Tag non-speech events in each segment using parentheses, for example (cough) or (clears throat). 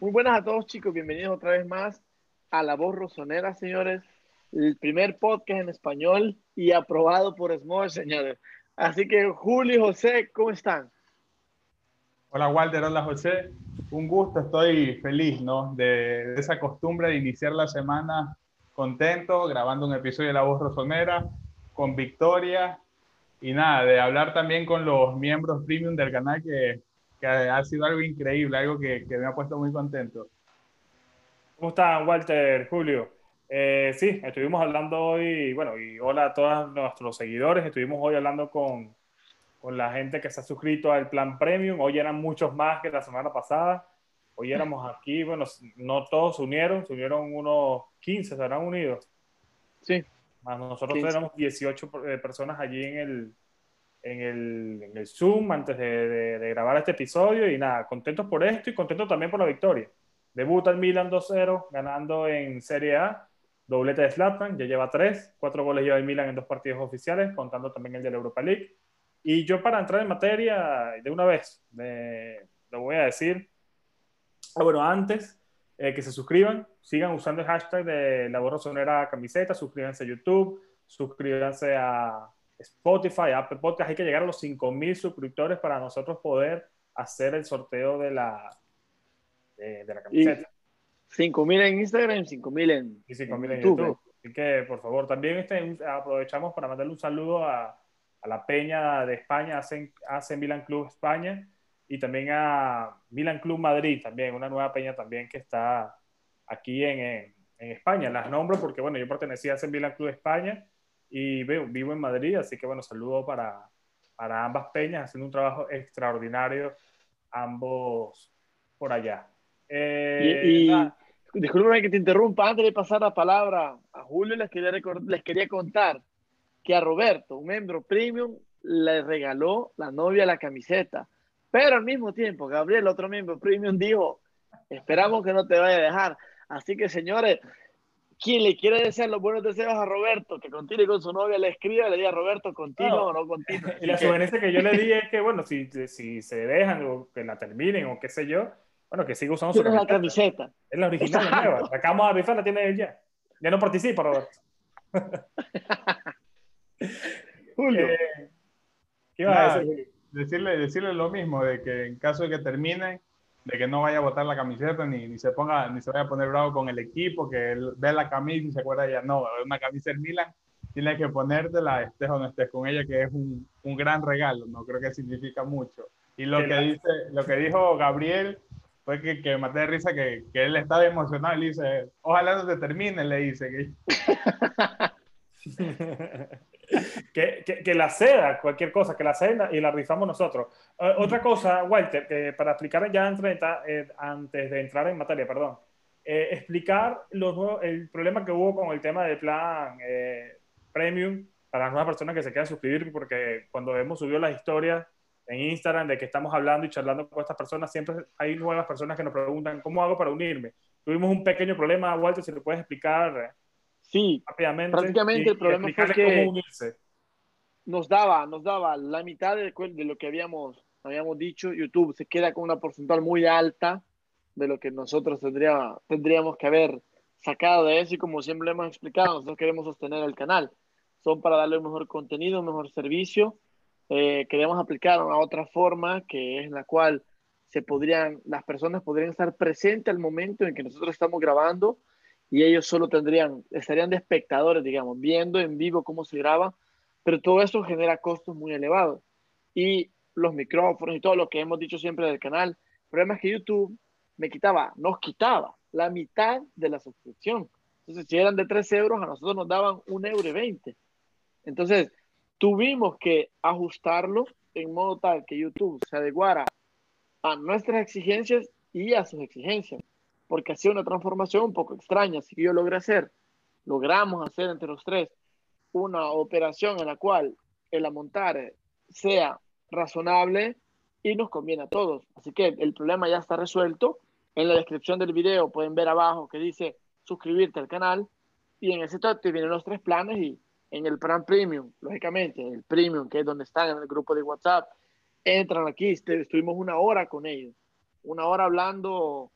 Muy buenas a todos chicos, bienvenidos otra vez más a La Voz Rosonera, señores. El primer podcast en español y aprobado por Small, señores. Así que Julio y José, ¿cómo están? Hola Walter, hola José. Un gusto, estoy feliz, ¿no? De, de esa costumbre de iniciar la semana contento, grabando un episodio de La Voz Rosonera, con victoria y nada, de hablar también con los miembros premium del canal que que ha sido algo increíble, algo que, que me ha puesto muy contento. ¿Cómo están, Walter, Julio? Eh, sí, estuvimos hablando hoy, bueno, y hola a todos nuestros seguidores, estuvimos hoy hablando con, con la gente que se ha suscrito al plan premium, hoy eran muchos más que la semana pasada, hoy éramos aquí, bueno, no todos se unieron, se unieron unos 15, se habrán unido. Sí. Más nosotros 15. éramos 18 eh, personas allí en el, en el, en el Zoom antes de, de, de, grabar este episodio y nada, contentos por esto y contentos también por la victoria. Debuta el Milan 2-0, ganando en Serie A, doblete de Zlatan, ya lleva tres, cuatro goles lleva el Milan en dos partidos oficiales, contando también el de la Europa League. Y yo para entrar en materia, de una vez, lo voy a decir, ah, bueno, antes eh, que se suscriban, sigan usando el hashtag de la borrosonera camiseta, suscríbanse a YouTube, suscríbanse a, Spotify, Apple Podcast, hay que llegar a los 5.000 suscriptores para nosotros poder hacer el sorteo de la, de, de la camiseta. 5.000 en Instagram, 5.000 en, y 5 en, en YouTube. YouTube. Así que, por favor, también este, aprovechamos para mandarle un saludo a, a la Peña de España, hace, hace Milan Club España, y también a Milan Club Madrid, también, una nueva peña también que está aquí en, en, en España. Las nombro porque, bueno, yo pertenecía a ese Milan Club España, y vivo en Madrid, así que bueno, saludo para, para ambas peñas, haciendo un trabajo extraordinario, ambos por allá. Eh, y, y discúlpame que te interrumpa, antes de pasar la palabra a Julio, les quería, les quería contar que a Roberto, un miembro premium, le regaló la novia la camiseta, pero al mismo tiempo, Gabriel, otro miembro premium, dijo, esperamos que no te vaya a dejar. Así que señores, quien le quiere desear los buenos deseos a Roberto, que continúe con su novia, le escriba, le diga Roberto, continúa no, o no continúa. (laughs) Y la que... sugerencia que yo le di es que, bueno, si, si se dejan o que la terminen o qué sé yo, bueno, que siga usando su camiseta. la camiseta. Es la original, la nueva. La acabamos de avisar, la tiene él ya. Ya no participa, Roberto. (laughs) Julio. Eh, ¿Qué iba a decir? Decirle, decirle lo mismo, de que en caso de que terminen, de que no vaya a botar la camiseta ni, ni, se ponga ni se vaya a poner bravo con el equipo, que él ve la camisa y se acuerda ya no, una camisa del Milan, tiene que ponértela, estés o no estés con ella, que es un, un gran regalo, no creo que significa mucho. Y lo que, dice, lo que dijo Gabriel fue que, que maté de risa que, que él estaba emocionado y le dice, ojalá no se termine, le dice. Que... (laughs) (laughs) que, que, que, la ceda, cualquier cosa, que la ceda y la rifamos nosotros. Uh, otra cosa, Walter, que para explicar ya antes, eh, antes de entrar en materia, perdón, eh, explicar los el problema que hubo con el tema del plan eh, premium para las nuevas personas que se quieran suscribir, porque cuando hemos subido las historias en Instagram de que estamos hablando y charlando con estas personas, siempre hay nuevas personas que nos preguntan, ¿cómo hago para unirme? Tuvimos un pequeño problema, Walter, si le puedes explicar Sí, rápidamente. Prácticamente el problema fue que nos daba, nos daba la mitad de, de, lo que habíamos, habíamos dicho. YouTube se queda con una porcentual muy alta de lo que nosotros tendría, tendríamos que haber sacado de eso. Y como siempre hemos explicado, nosotros queremos sostener el canal. Son para darle un mejor contenido, un mejor servicio. Eh, queremos aplicar una otra forma que es en la cual se podrían, las personas podrían estar presentes al momento en que nosotros estamos grabando y ellos solo tendrían, estarían de espectadores, digamos, viendo en vivo cómo se graba, pero todo eso genera costos muy elevados. Y los micrófonos y todo lo que hemos dicho siempre del canal, el problema es que YouTube me quitaba, nos quitaba la mitad de la suscripción. Entonces, si eran de 3 euros, a nosotros nos daban 1 euro y 20. Entonces, tuvimos que ajustarlo en modo tal que YouTube se adecuara a nuestras exigencias y a sus exigencias porque hacía una transformación un poco extraña. Así que yo logré hacer, logramos hacer entre los tres una operación en la cual el amontar sea razonable y nos conviene a todos. Así que el problema ya está resuelto. En la descripción del video pueden ver abajo que dice suscribirte al canal y en ese te vienen los tres planes y en el plan premium, lógicamente, el premium que es donde están en el grupo de WhatsApp, entran aquí, estuvimos una hora con ellos, una hora hablando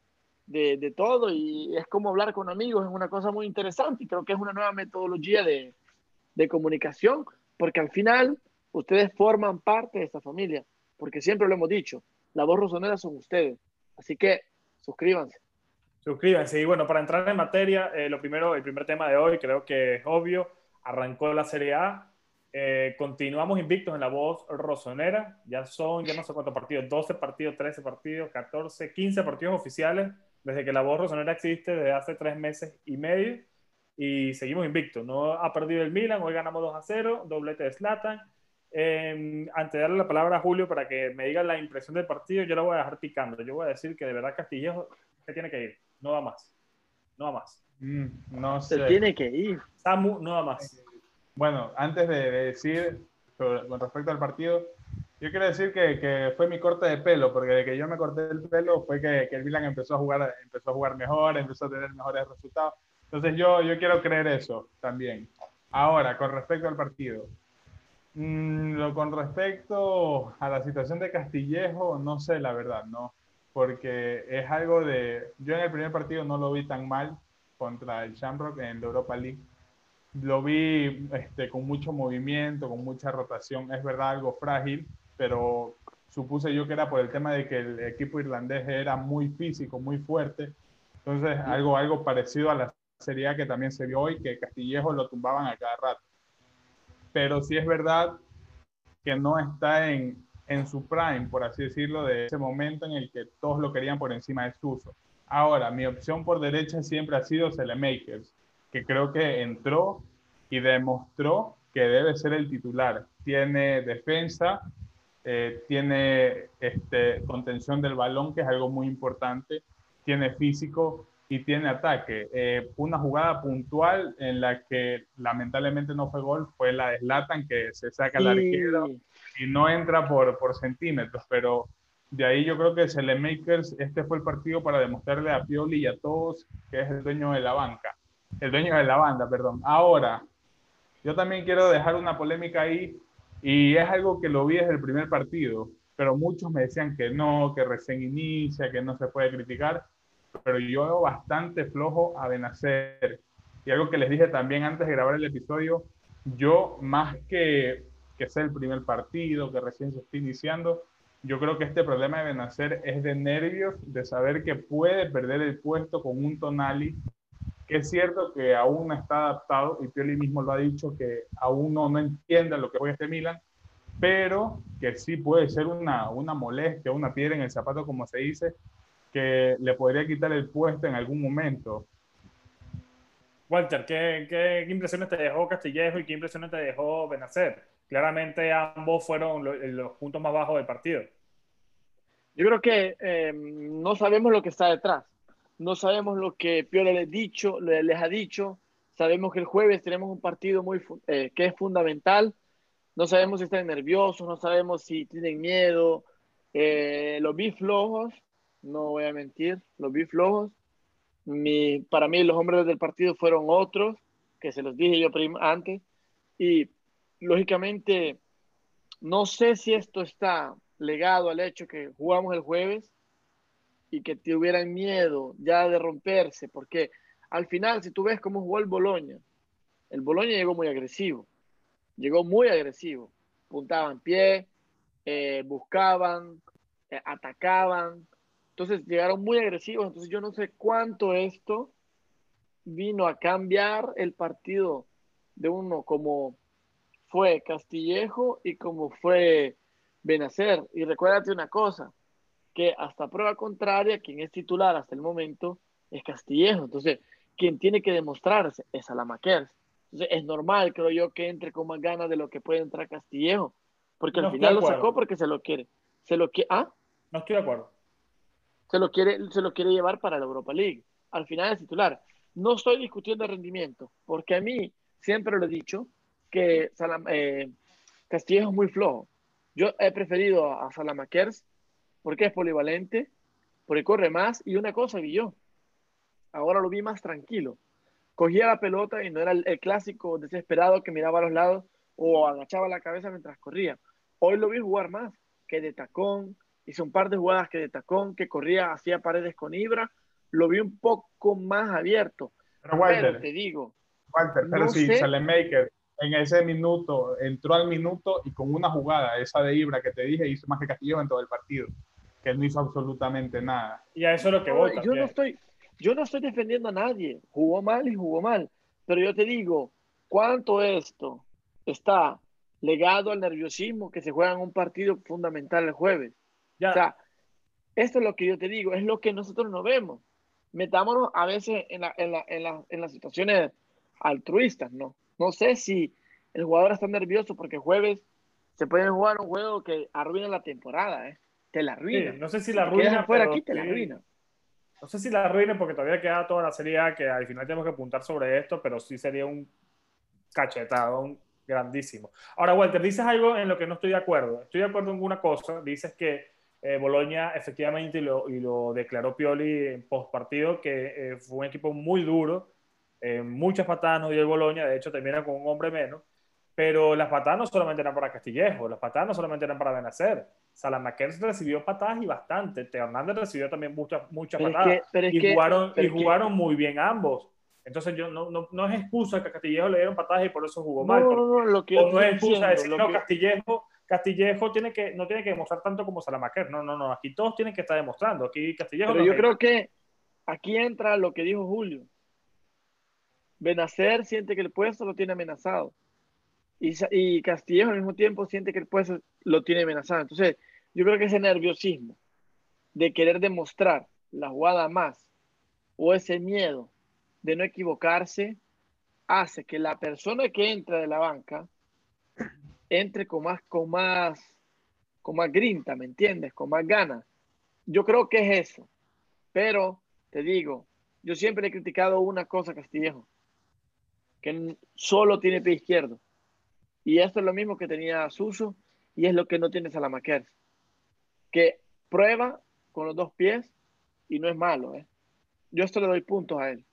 de, todo y es como hablar con amigos, es una cosa muy interesante y creo que es una nueva metodología de, de comunicación, porque al final ustedes forman parte de esta familia, porque siempre lo hemos dicho, la voz rosonera son ustedes, así que suscríbanse. Suscríbanse y bueno, para entrar en materia, eh, lo primero, el primer tema de hoy creo que es obvio, arrancó la Serie A, eh, continuamos invictos en la voz rosonera. Ya son, ya no sé cuántos partidos, 12 partidos, 13 partidos, 14, 15 partidos oficiales desde que la voz rosonera existe desde hace tres meses y medio. Y seguimos invictos. No ha perdido el Milan, hoy ganamos 2 a 0, doblete de Slatan. Eh, antes de darle la palabra a Julio para que me diga la impresión del partido, yo la voy a dejar picando. Yo voy a decir que de verdad Castillejo se tiene que ir. No va más. No va más. Mm, no sé. Se tiene que ir. Samu no va más. Bueno, antes de, decir con respecto al partido, yo quiero decir que, que, fue mi corte de pelo, porque de que yo me corté el pelo fue que, que, el Milan empezó a jugar, empezó a jugar mejor, empezó a tener mejores resultados. Entonces yo, yo quiero creer eso también. Ahora, con respecto al partido. Mm, lo, con respecto a la situación de Castillejo, no sé la verdad, ¿no? Porque es algo de... Yo en el primer partido no lo vi tan mal contra el Shamrock en la Europa League lo vi este, con mucho movimiento, con mucha rotación. Es verdad, algo frágil, pero supuse yo que era por el tema de que el equipo irlandés era muy físico, muy fuerte. Entonces, algo, algo parecido a la serie que también se vio hoy, que Castillejo lo tumbaban a cada rato. Pero sí es verdad que no está en, en su prime, por así decirlo, de ese momento en el que todos lo querían por encima de Suso. Ahora, mi opción por derecha siempre ha sido Selemakers que creo que entró y demostró que debe ser el titular. Tiene defensa, eh, tiene este, contención del balón, que es algo muy importante, tiene físico y tiene ataque. Eh, una jugada puntual en la que lamentablemente no fue gol fue la de Zlatan, que se saca el arquero y no entra por, por centímetros, pero de ahí yo creo que Selemakers, este fue el partido para demostrarle a Pioli y a todos que es el dueño de la banca el dueño de la banda, perdón. Ahora, yo también quiero dejar una polémica ahí y es algo que lo vi desde el primer partido, pero muchos me decían que no, que recién inicia, que no se puede criticar, pero yo veo bastante flojo a Benacer. Y algo que les dije también antes de grabar el episodio, yo más que que sea el primer partido, que recién se está iniciando, yo creo que este problema de Benacer es de nervios, de saber que puede perder el puesto con un Tonali es cierto que aún no está adaptado, y Pioli mismo lo ha dicho, que aún no, no entiende lo que juega este Milan, pero que sí puede ser una, una molestia, una piedra en el zapato, como se dice, que le podría quitar el puesto en algún momento. Walter, ¿qué, qué, impresiones te dejó Castillejo y qué impresiones te dejó Benacer? Claramente ambos fueron los, puntos más bajos del partido. Yo creo que eh, no sabemos lo que está detrás no sabemos lo que Piola les, dicho, les ha dicho, sabemos que el jueves tenemos un partido muy, eh, que es fundamental, no sabemos si están nerviosos, no sabemos si tienen miedo, eh, los vi flojos, no voy a mentir, los vi flojos. Mi, para mí los hombres del partido fueron otros, que se los dije yo antes, y lógicamente no sé si esto está legado al hecho que jugamos el jueves, y que tuvieran miedo ya de romperse, porque al final, si tú ves cómo jugó el Boloña, el Boloña llegó muy agresivo, llegó muy agresivo, puntaban pie, eh, buscaban, eh, atacaban, entonces llegaron muy agresivos, entonces yo no sé cuánto esto vino a cambiar el partido de uno como fue Castillejo y como fue Benacer. Y recuérdate una cosa, que hasta prueba contraria, quien es titular hasta el momento es Castillejo. Entonces, quien tiene que demostrarse es Alamaquers. Entonces, es normal, creo yo, que entre con más ganas de lo que puede entrar Castillejo. Porque al final lo sacó porque se lo quiere. Se lo quiere. ¿Ah? No estoy de acuerdo. Se lo, quiere, se lo quiere llevar para la Europa League. Al final es titular. No estoy discutiendo el rendimiento, porque a mí siempre lo he dicho que eh, Castillejo es muy flojo. Yo he preferido a Salamakers porque es polivalente, porque corre más. Y una cosa vi yo, ahora lo vi más tranquilo. Cogía la pelota y no era el, clásico desesperado que miraba a los lados o agachaba la cabeza mientras corría. Hoy lo vi jugar más, que de tacón, hizo un par de jugadas que de tacón, que corría, hacía paredes con Ibra, lo vi un poco más abierto. Pero, Walter, te digo. Walter, pero si sí, Salemaker en ese minuto entró al minuto y con una jugada, esa de Ibra que te dije, hizo más que Castillo en todo el partido, que no hizo absolutamente nada. Y a eso es lo que voy. yo no estoy, yo no estoy defendiendo a nadie. Jugó mal y jugó mal. Pero yo te digo, ¿cuánto esto está legado al nerviosismo que se juega en un partido fundamental el jueves? Ya. O sea, esto es lo que yo te digo, es lo que nosotros no vemos. Metámonos a veces en, la, en, la, en, la, en las situaciones altruistas, ¿no? No sé si el jugador está nervioso porque jueves se puede jugar un juego que arruina la temporada, ¿eh? Te la arruina. no sé si la arruina. Fuera aquí, te la arruina. No sé si la arruina porque todavía queda toda la serie A que al final tenemos que apuntar sobre esto, pero sí sería un cachetado grandísimo. Ahora, Walter, dices algo en lo que no estoy de acuerdo. Estoy de acuerdo en una cosa. Dices que eh, Boloña efectivamente, y lo, y lo, declaró Pioli en post partido, que eh, fue un equipo muy duro, eh, muchas patadas no dio el Boloña, de hecho termina con un hombre menos, pero las patadas no solamente eran para Castillejo, las patadas no solamente eran para Benacer. Salamaquer recibió patadas y bastante. Teo Hernández recibió también muchas, muchas patadas. y, jugaron, y jugaron muy bien ambos. Entonces, yo, no, no, no, es excusa que a Castillejo le dieron patadas y por eso jugó mal. No, no, lo que no es excusa decir, no, Castillejo, Castillejo tiene que, no tiene que demostrar tanto como Salamaquer. No, no, no. Aquí todos tienen que estar demostrando. Aquí Castillejo. Pero yo creo que aquí entra lo que dijo Julio. Benacer siente que el puesto lo tiene amenazado. Y, Castillejo al mismo tiempo siente que el puesto lo tiene amenazado. Entonces, yo creo que ese nerviosismo de querer demostrar la jugada más o ese miedo de no equivocarse hace que la persona que entra de la banca entre con más, con más, con más grinta, ¿me entiendes? Con más ganas. Yo creo que es eso. Pero te digo, yo siempre he criticado una cosa, Castillejo que solo tiene pie izquierdo. Y esto es lo mismo que tenía Suso y es lo que no tiene Salamaquer. Que prueba con los dos pies y no es malo. ¿eh? Yo esto le doy puntos a él.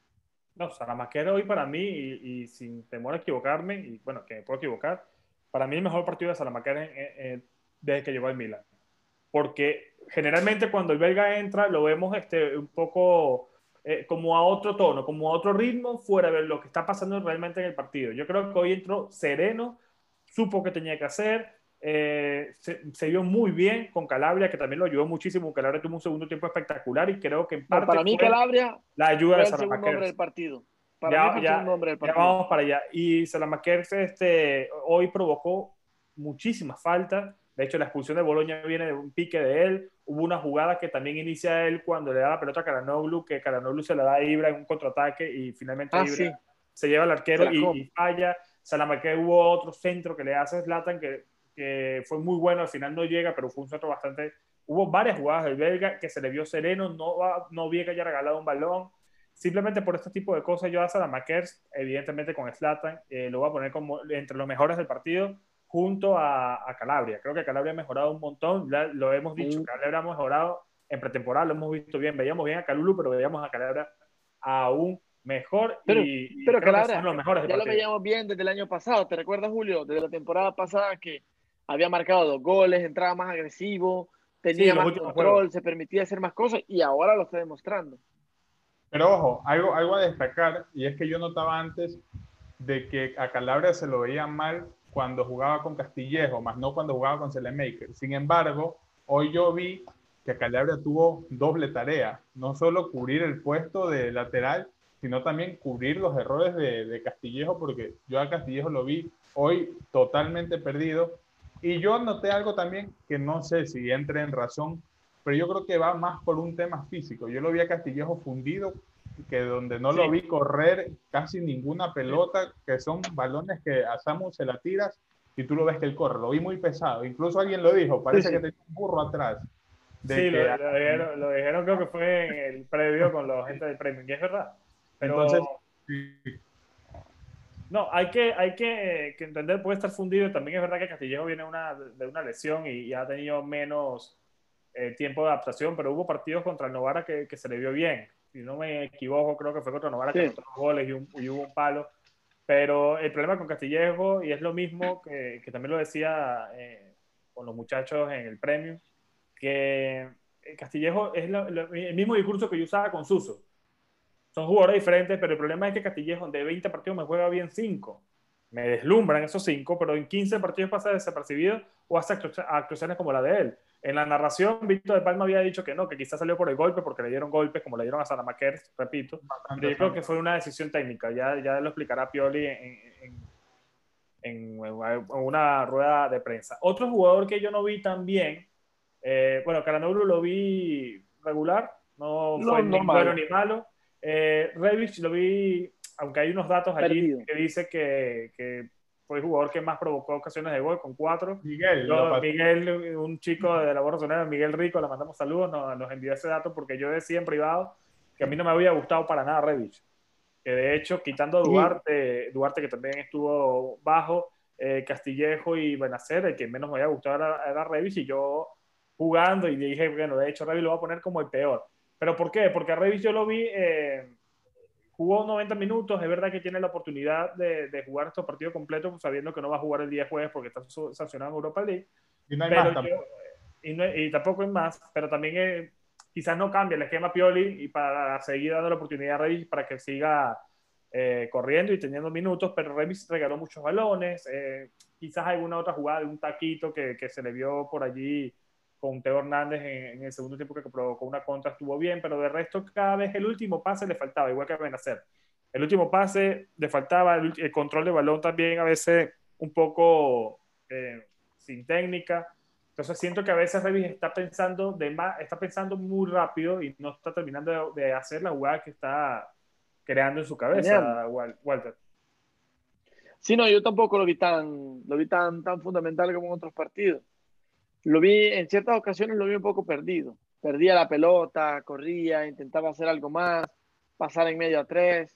No, Salamaquer hoy para mí, y, sin temor a equivocarme, y bueno, que me puedo equivocar, para mí el mejor partido de Salamaquer desde que llegó al Milan. Porque generalmente cuando el belga entra lo vemos este, un poco eh, como a otro tono, como a otro ritmo, fuera de lo que está pasando realmente en el partido. Yo creo que hoy entró sereno, supo que tenía que hacer, eh, se, vio muy bien con Calabria, que también lo ayudó muchísimo. Calabria tuvo un segundo tiempo espectacular y creo que en parte. para mí, Calabria. La ayuda de hombre del partido. Para ya, mí, ya, del partido. ya vamos para allá. Y Salamaquer este, hoy provocó muchísimas faltas. De hecho, la expulsión de Boloña viene de un pique de él. Hubo una jugada que también inicia él cuando le da la pelota a Caranoglu, que Caranoglu se la da a Ibra en un contraataque y finalmente ah, Ibra se lleva al arquero y, falla. Salamaque hubo otro centro que le hace Zlatan que, que fue muy bueno, al final no llega, pero fue un centro bastante... Hubo varias jugadas del belga que se le vio sereno, no, no vi que haya regalado un balón. Simplemente por este tipo de cosas yo a Salamaquer, evidentemente con Zlatan, eh, lo voy a poner como entre los mejores del partido junto a, Calabria. Creo que Calabria ha mejorado un montón, lo hemos dicho, Calabria ha mejorado en pretemporada, lo hemos visto bien, veíamos bien a Calulu, pero veíamos a Calabria aún mejor pero, y, pero Calabria, los mejores ya lo veíamos bien desde el año pasado, ¿te recuerdas Julio? Desde la temporada pasada que había marcado dos goles, entraba más agresivo, tenía más control, se permitía hacer más cosas y ahora lo está demostrando. Pero ojo, algo, algo a destacar, y es que yo notaba antes de que a Calabria se lo veía mal cuando jugaba con Castillejo, más no cuando jugaba con Selemaker. Sin embargo, hoy yo vi que Calabria tuvo doble tarea, no solo cubrir el puesto de lateral, sino también cubrir los errores de, Castillejo, porque yo a Castillejo lo vi hoy totalmente perdido. Y yo noté algo también que no sé si entre en razón, pero yo creo que va más por un tema físico. Yo lo vi a Castillejo fundido que donde no lo vi correr casi ninguna pelota, que son balones que a Samu se la tiras y tú lo ves que él corre. Lo vi muy pesado. Incluso alguien lo dijo, parece que tenía un burro atrás. sí, lo, dijeron, creo que fue en el previo con la gente del premio, y es verdad. Pero, Entonces, no, hay que, hay que, que, entender, puede estar fundido. También es verdad que Castillejo viene una, de una lesión y, ha tenido menos eh, tiempo de adaptación, pero hubo partidos contra el Novara que, que se le vio bien si no me equivoco, creo que fue contra Novara que que goles y, hubo un palo. Pero el problema con Castillejo, y es lo mismo que, que también lo decía eh, con los muchachos en el premio, que Castillejo es el mismo discurso que yo usaba con Suso. Son jugadores diferentes, pero el problema es que Castillejo de 20 partidos me juega bien 5. Me deslumbran esos 5, pero en 15 partidos pasa desapercibido o hace actuaciones como la de él. En la narración, Víctor de Palma había dicho que no, que quizás salió por el golpe porque le dieron golpes como le dieron a Salamaquer, repito. Pero yo creo que fue una decisión técnica, ya, ya lo explicará Pioli en, en, una rueda de prensa. Otro jugador que yo no vi tan bien, eh, bueno, Caranoglu lo vi regular, no, fue ni bueno ni malo. Eh, Revich lo vi, aunque hay unos datos allí que dice que, que, fue el jugador que más provocó ocasiones de gol con cuatro. Miguel. Miguel, un chico de la Borra Miguel Rico, le mandamos saludos, nos, nos, envió ese dato porque yo decía en privado que a mí no me había gustado para nada Revich. Que de hecho, quitando a Duarte, Duarte que también estuvo bajo, eh, Castillejo y Benacer, el que menos me había gustado era, era Revich y yo jugando y dije, bueno, de hecho Revich lo va a poner como el peor. ¿Pero por qué? Porque a Revis yo lo vi, eh, jugó 90 minutos, es verdad que tiene la oportunidad de, de jugar estos partidos completos pues, sabiendo que no va a jugar el día jueves porque está sancionado en Europa League. Y no hay más tampoco. y, tampoco es más, pero también eh, quizás no cambie el esquema Pioli y para seguir dando la oportunidad a Revis para que siga eh, corriendo y teniendo minutos, pero Revis regaló muchos balones, quizás alguna otra jugada de un taquito que, que se le vio por allí con Teo Hernández en, el segundo tiempo que provocó una contra estuvo bien, pero de resto cada vez el último pase le faltaba, igual que a Benacer. El último pase le faltaba, el, control de balón también a veces un poco eh, sin técnica. Entonces siento que a veces Revis está pensando, de más, está pensando muy rápido y no está terminando de, hacer la jugada que está creando en su cabeza, Walter. Sí, no, yo tampoco lo vi tan, lo vi tan, tan fundamental como en otros partidos. Lo vi, en ciertas ocasiones lo vi un poco perdido. Perdía la pelota, corría, intentaba hacer algo más, pasar en medio a tres.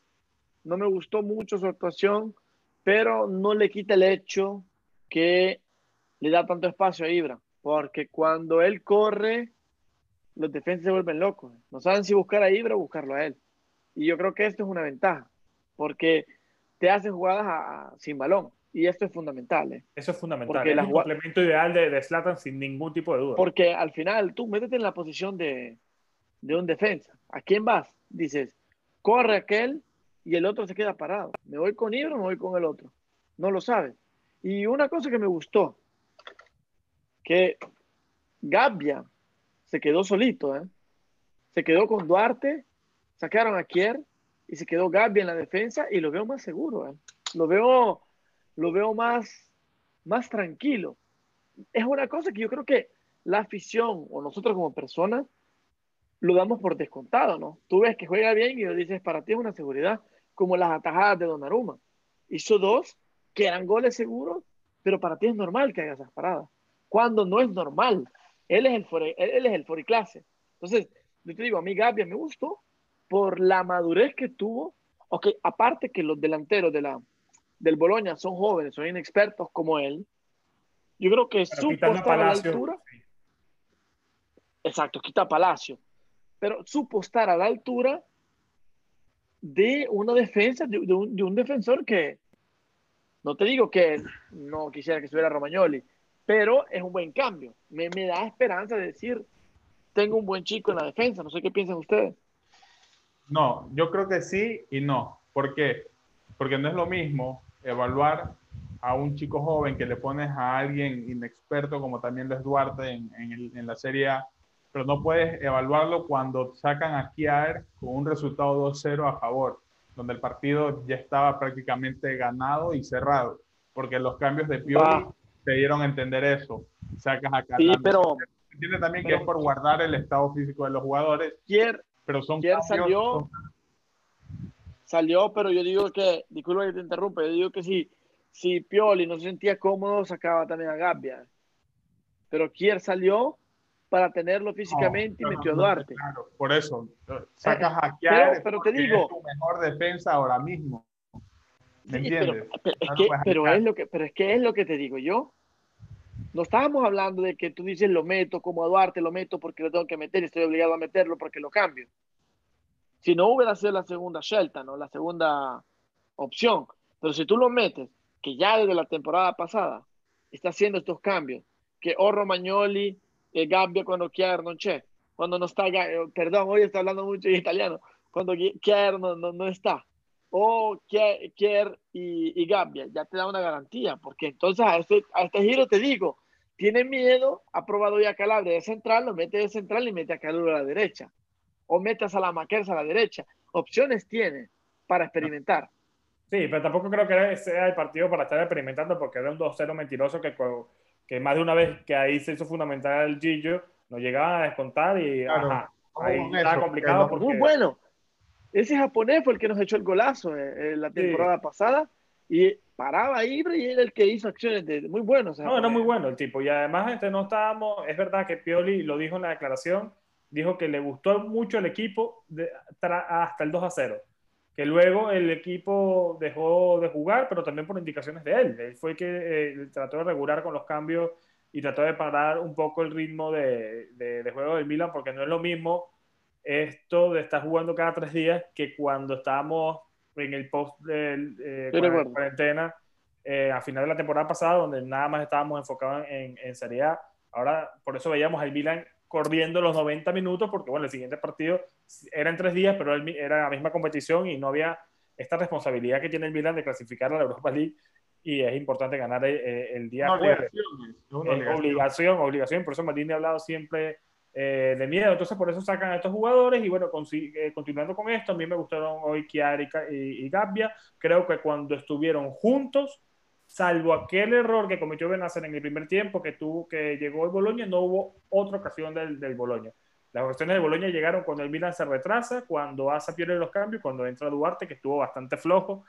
No me gustó mucho su actuación, pero no le quita el hecho que le da tanto espacio a Ibra, porque cuando él corre, los defensas se vuelven locos. No saben si buscar a Ibra o buscarlo a él. Y yo creo que esto es una ventaja, porque te hacen jugadas sin balón. Y esto es fundamental. ¿eh? Eso es fundamental. es el complemento ideal de, de Slatan sin ningún tipo de duda. Porque al final tú métete en la posición de, de un defensa. ¿A quién vas? Dices, corre aquel y el otro se queda parado. ¿Me voy con Ibra o me voy con el otro? No lo sabes. Y una cosa que me gustó, que Gabbia se quedó solito, ¿eh? Se quedó con Duarte, sacaron a Kier y se quedó Gabbia en la defensa y lo veo más seguro, ¿eh? Lo veo lo veo más, más tranquilo. Es una cosa que yo creo que la afición o nosotros como personas lo damos por descontado, ¿no? Tú ves que juega bien y lo dices, para ti es una seguridad, como las atajadas de Donnarumma. Hizo dos que eran goles seguros, pero para ti es normal que haga esas paradas. Cuando no es normal. Él es el, fore, él es el foriclase. Entonces, yo te digo, a mí Gabriel me gustó por la madurez que tuvo. Ok, aparte que los delanteros de la, del Boloña son jóvenes, son inexpertos como él, yo creo que supo estar a la altura. Exacto, quita Palacio. Pero supo estar a la altura de una defensa, de, un, defensor que, no te digo que no quisiera que estuviera Romagnoli, pero es un buen cambio. Me, me da esperanza de decir, tengo un buen chico en la defensa. No sé qué piensan ustedes. No, yo creo que sí y no. ¿Por qué? Porque no es lo mismo evaluar a un chico joven que le pones a alguien inexperto como también lo es Duarte en, en, la Serie A, pero no puedes evaluarlo cuando sacan a Kiar con un resultado 2-0 a favor, donde el partido ya estaba prácticamente ganado y cerrado, porque los cambios de Pioli te dieron a entender eso. Sacas a Sí, pero... Entiende también que es por guardar el estado físico de los jugadores. Kier, pero son Kier salió salió, pero yo digo que, disculpa que te interrumpa, yo digo que si, si Pioli no se sentía cómodo, sacaba también a Gabbia. Pero Kier salió para tenerlo físicamente y metió a Duarte. Claro, por eso, sacas a Kier, pero, te digo, es tu mejor defensa ahora mismo. ¿Me entiendes? Pero, es que, pero, es lo que, pero es que es lo que te digo yo. No estábamos hablando de que tú dices lo meto como a Duarte, lo meto porque lo tengo que meter y estoy obligado a meterlo porque lo cambio si no hubiera sido la segunda Shelton, ¿no? la segunda opción. Pero si tú lo metes, que ya desde la temporada pasada está haciendo estos cambios, que o Romagnoli, eh, Gabbia cuando quiera Arnonche, cuando no está, eh, perdón, hoy está hablando mucho en italiano, cuando Kier no, no, no está. O Kier, y, y, Gambia, ya te da una garantía, porque entonces a este, a este giro te digo, tiene miedo, ha probado ya Calabria de central, lo mete de central y mete a Calabria a la derecha. O mete a Salamakers a la derecha. Opciones tiene para experimentar. Sí, pero tampoco creo que sea el partido para estar experimentando porque era un 2-0 mentiroso que, que más de una vez que ahí se hizo fundamental el Gillo, nos llegaba a descontar y ajá, ahí estaba complicado. Porque... Muy bueno. Ese japonés fue el que nos echó el golazo en, la temporada pasada y paraba ahí y era el que hizo acciones de, muy buenos. No, era muy bueno el tipo. Y además este, no estábamos, es verdad que Pioli lo dijo en la declaración, dijo que le gustó mucho el equipo hasta el 2 a 0 que luego el equipo dejó de jugar, pero también por indicaciones de él. Él fue que eh, trató de regular con los cambios y trató de parar un poco el ritmo de, de, juego del Milan, porque no es lo mismo esto de estar jugando cada tres días que cuando estábamos en el post de eh, cuarentena eh, a final de la temporada pasada, donde nada más estábamos enfocados en, en Serie A. Ahora, por eso veíamos al Milan corriendo los 90 minutos, porque bueno, el siguiente partido era en tres días, pero era la misma competición y no había esta responsabilidad que tiene el Milan de clasificar a la Europa League y es importante ganar el, eh, el día jueves. Obligación, obligación, obligación, por eso Martín ha hablado siempre eh, de miedo, entonces por eso sacan a estos jugadores y bueno, eh, continuando con esto, a mí me gustaron hoy Chiara y, y Gabbia, creo que cuando estuvieron juntos salvo aquel error que cometió Benacer en el primer tiempo que tuvo que llegó el Boloña, no hubo otra ocasión del, del Boloña. Las ocasiones del Boloña llegaron cuando el Milan se retrasa, cuando Asa pierde los cambios, cuando entra Duarte, que estuvo bastante flojo,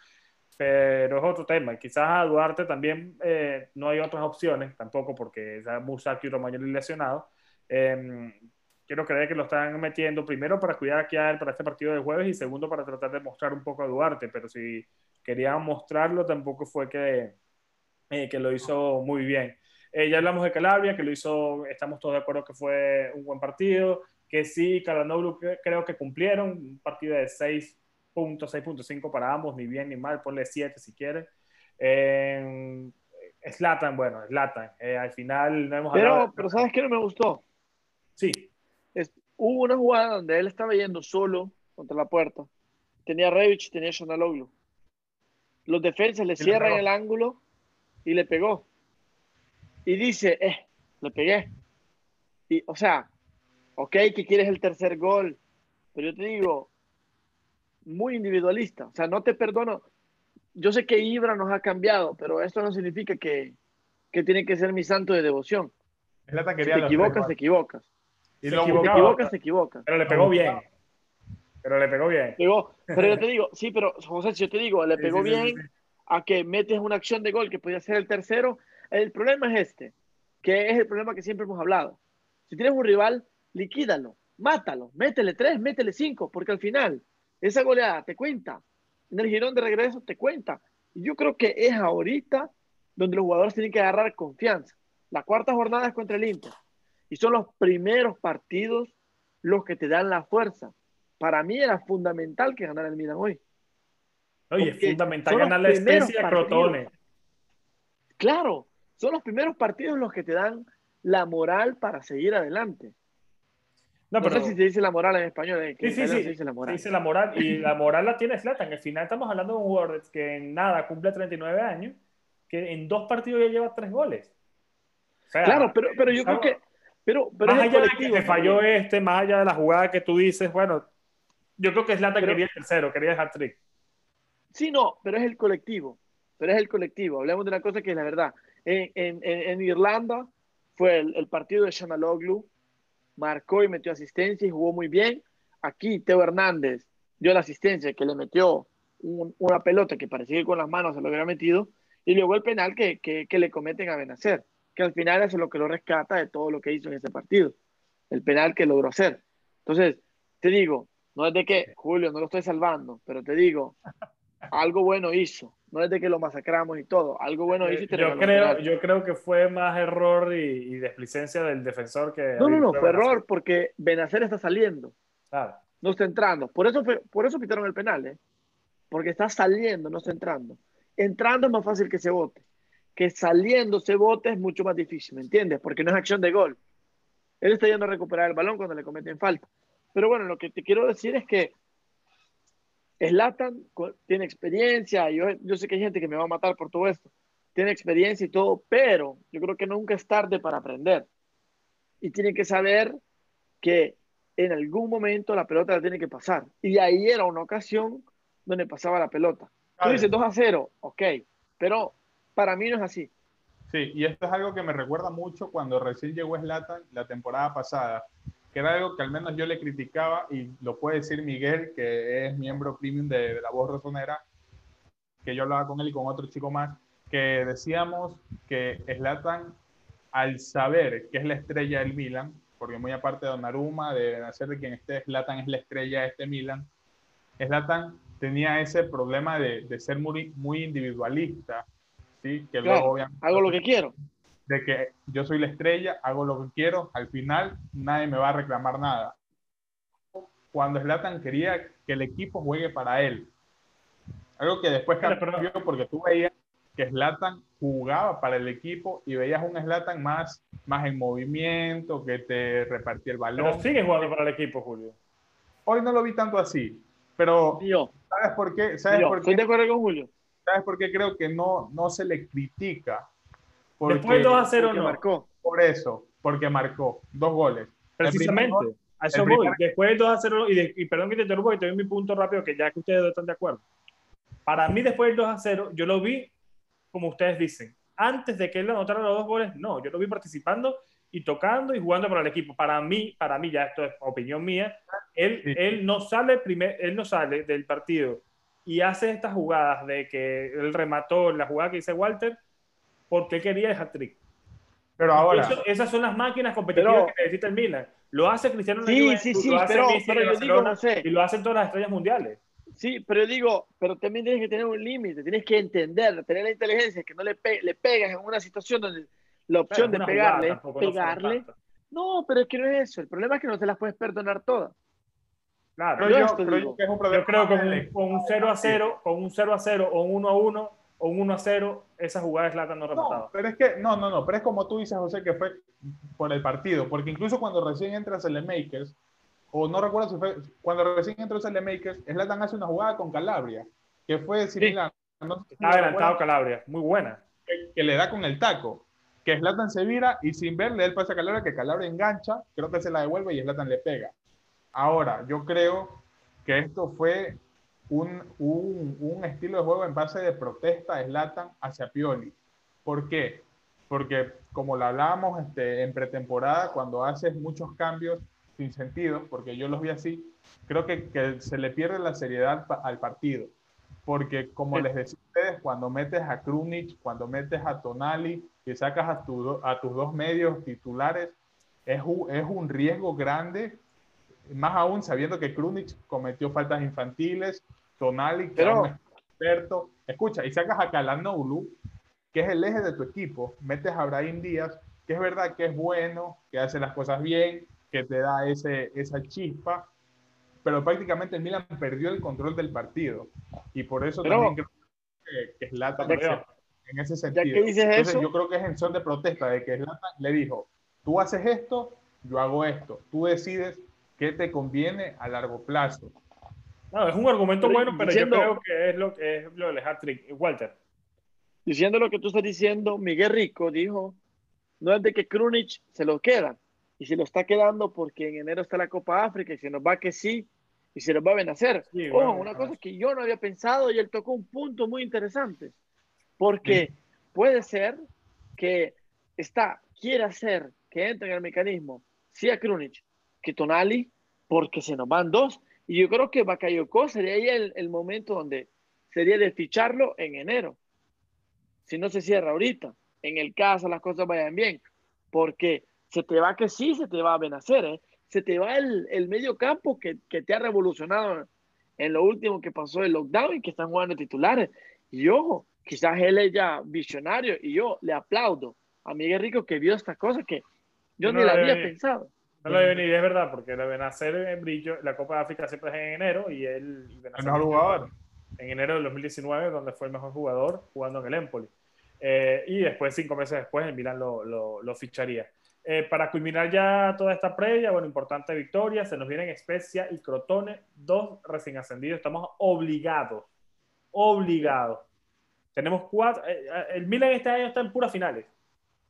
pero es otro tema. Quizás a Duarte también eh, no hay otras opciones, tampoco porque ya Musaki y Romagnoli lesionado. Eh, quiero creer que lo están metiendo primero para cuidar a él para este partido de jueves y segundo para tratar de mostrar un poco a Duarte, pero si querían mostrarlo tampoco fue que, eh, que lo hizo muy bien. Eh, ya hablamos de Calabria, que lo hizo, estamos todos de acuerdo que fue un buen partido, que sí, Calanoglu creo que cumplieron, un partido de 6 puntos, 6.5 para ambos, ni bien ni mal, ponle 7 si quieres. Eh, Slatan, bueno, Slatan, eh, al final no hemos pero, Pero ¿sabes qué no me gustó? Sí. hubo una jugada donde él estaba yendo solo contra la puerta. Tenía Revich, tenía Shonaloglu. Los defensas le cierran el ángulo y le pegó. Y dice, eh, le pegué. Y, o sea, ok, que quieres el tercer gol, pero yo te digo, muy individualista. O sea, no te perdono. Yo sé que Ibra nos ha cambiado, pero esto no significa que, que tiene que ser mi santo de devoción. Si te equivocas, te equivocas. Y si te equivocas, te equivocas. Pero le pegó bien. Pero le pegó bien. Pero yo te (laughs) digo, sí, pero José, si yo te digo, le pegó bien, a que metes una acción de gol que podría ser el tercero. El problema es este, que es el problema que siempre hemos hablado. Si tienes un rival, liquídalo, mátalo, métele tres, métele cinco, porque al final esa goleada te cuenta. En el girón de regreso te cuenta. Y yo creo que es ahorita donde los jugadores tienen que agarrar confianza. La cuarta jornada es contra el Inter. Y son los primeros partidos los que te dan la fuerza. Para mí era fundamental que ganara el Milan hoy. Oye, es fundamental ganar la especie de Crotone. Claro, son los primeros partidos los que te dan la moral para seguir adelante. No, pero, sé si se dice la moral en español. Eh, sí, sí, sí. Se dice la moral. dice la moral. Y la moral la tiene Slatan. Al final estamos hablando de un jugador que en nada cumple 39 años, que en dos partidos ya lleva tres goles. claro, pero, pero yo creo que. Pero, pero más allá de que te falló este, más allá de la jugada que tú dices, bueno, yo creo que Slatan quería el tercero, quería el hat-trick. Sí, no, pero es el colectivo. Pero es el colectivo. Hablemos de una cosa que es la verdad. En, en, en Irlanda fue el, partido de Shanaloglu, marcó y metió asistencia y jugó muy bien. Aquí Teo Hernández dio la asistencia que le metió una pelota que parecía que con las manos se lo hubiera metido y luego el penal que, que, que le cometen a Benacer, que al final es lo que lo rescata de todo lo que hizo en ese partido. El penal que logró hacer. Entonces, te digo, no es de que, Julio, no lo estoy salvando, pero te digo, algo bueno hizo. No es de que lo masacramos y todo, algo bueno hizo. Y te yo, creo, yo creo que fue más error y, y desplicencia del defensor que. No, no, no, fue error porque Benacer está saliendo. Claro. No está entrando. Por eso, fue, por eso pitaron el penal, ¿eh? Porque está saliendo, no está entrando. Entrando es más fácil que se vote. Que saliendo se vote es mucho más difícil, ¿me entiendes? Porque no es acción de gol. Él está yendo a recuperar el balón cuando le cometen falta. Pero bueno, lo que te quiero decir es que Slatan tiene experiencia, yo, yo sé que hay gente que me va a matar por todo esto, tiene experiencia y todo, pero yo creo que nunca es tarde para aprender. Y tiene que saber que en algún momento la pelota la tiene que pasar. Y ahí era una ocasión donde pasaba la pelota. Tú dices 2 a 0, ok, pero para mí no es así. Sí, y esto es algo que me recuerda mucho cuando recién llegó Slatan la temporada pasada, que era algo que al menos yo le criticaba, y lo puede decir Miguel, que es miembro premium de, La Voz Rosonera, que yo hablaba con él y con otro chico más, que decíamos que Slatan, al saber que es la estrella del Milan, porque muy aparte de Donnarumma, de nacer de quien esté, Slatan es la estrella de este Milan, Slatan tenía ese problema de, de ser muy, muy individualista, ¿sí? que luego, hago lo que quiero de que yo soy la estrella, hago lo que quiero, al final nadie me va a reclamar nada. Cuando Slatan quería que el equipo juegue para él. Algo que después cambió porque tú veías que Slatan jugaba para el equipo y veías un Slatan más, más en movimiento, que te repartía el balón. Pero sigue jugando para el equipo, Julio. Hoy no lo vi tanto así, pero yo. ¿sabes por qué? ¿Sabes por qué? Estoy de acuerdo con Julio. ¿Sabes por qué creo que no, no se le critica Después 2 a 0 no. Marcó. Por eso, porque marcó dos goles. Precisamente. a eso voy. Después 2 a 0, y, perdón que te interrumpa y te doy mi punto rápido, que ya que ustedes están de acuerdo. Para mí, después del 2 a 0, yo lo vi como ustedes dicen. Antes de que él anotara los dos goles, no, yo lo vi participando y tocando y jugando para el equipo. Para mí, para mí, ya esto es opinión mía, él, él, no sale primer, él no sale del partido y hace estas jugadas de que él remató la jugada que dice Walter porque quería el hat-trick. Pero ahora... esas son las máquinas competitivas que necesita el Milan. Lo hace Cristiano sí, sí, sí, pero, yo digo, no sé. Y lo hacen todas las estrellas mundiales. Sí, pero yo digo, pero también tienes que tener un límite, tienes que entender, tener la inteligencia, que no le, le pegas en una situación donde la opción de pegarle, pegarle. No, pero es que no es eso. El problema es que no te las puedes perdonar todas. Claro, pero yo, yo, creo que con un, con un 0 a 0, con un 0 a 0 o un 1 a 1, o un 1 a 0, esa jugada es Lata no remataba. No, pero es que, no, no, no, pero es como tú dices, José, que fue por el partido, porque incluso cuando recién entras en Makers, o no recuerdo si fue, cuando recién entró en Makers, Slatan hace una jugada con Calabria, que fue similar. Sí. No, Está adelantado Calabria, muy buena. Que, le da con el taco, que Slatan se vira y sin ver le da el pase a Calabria, que Calabria engancha, creo que se la devuelve y Slatan le pega. Ahora, yo creo que esto fue un, un, un, estilo de juego en base de protesta de Slatan hacia Pioli. ¿Por qué? Porque como lo hablábamos este, en pretemporada, cuando haces muchos cambios sin sentido, porque yo los vi así, creo que, que se le pierde la seriedad al partido. Porque como les decía a ustedes, cuando metes a Krunic, cuando metes a Tonali y sacas a, tu, a tus dos medios titulares, es un, es un riesgo grande más aún sabiendo que Krunic cometió faltas infantiles, Tonali, que es un experto. Escucha, y sacas a Kalanoglu, que es el eje de tu equipo, metes a Brahim Díaz, que es verdad que es bueno, que hace las cosas bien, que te da ese, esa chispa, pero prácticamente el Milan perdió el control del partido. Y por eso también creo que, que Zlatan en ese sentido. eso? yo creo que es en son de protesta, de que Zlatan le dijo, tú haces esto, yo hago esto, tú decides qué te conviene a largo plazo. No, es un argumento bueno, pero yo creo que es lo que es lo del hat-trick. Walter. Diciendo lo que tú estás diciendo, Miguel Rico dijo, no es de que Krunic se lo queda, y se lo está quedando porque en enero está la Copa África, y se nos va que sí, y se nos va a vencer. Ojo, una cosa que yo no había pensado, y él tocó un punto muy interesante, porque puede ser que está, quiere hacer que entre en el mecanismo, sí a Krunic, que Tonali, porque se nos van dos. Y yo creo que Bakayoko sería el, el, momento donde sería de ficharlo en enero. Si no se cierra ahorita, en el caso las cosas vayan bien, porque se te va que sí, se te va a Benacer, ¿eh? se te va el, el medio campo que, que, te ha revolucionado en lo último que pasó el lockdown y que están jugando titulares. Y ojo, quizás él es ya visionario y yo le aplaudo a Miguel Rico que vio esta cosa que yo ni la había pensado. No lo debe venir, es verdad, porque lo deben hacer en brillo. La Copa de África siempre es en enero y él. El mejor jugador. En enero del 2019, donde fue el mejor jugador jugando en el Empoli. Eh, y después, cinco meses después, el Milan lo, lo, lo, ficharía. Eh, para culminar ya toda esta previa, bueno, importante victoria, se nos vienen Spezia y Crotone, dos recién ascendidos, estamos obligados, obligados. Tenemos cuatro, eh, el Milan este año está en puras finales,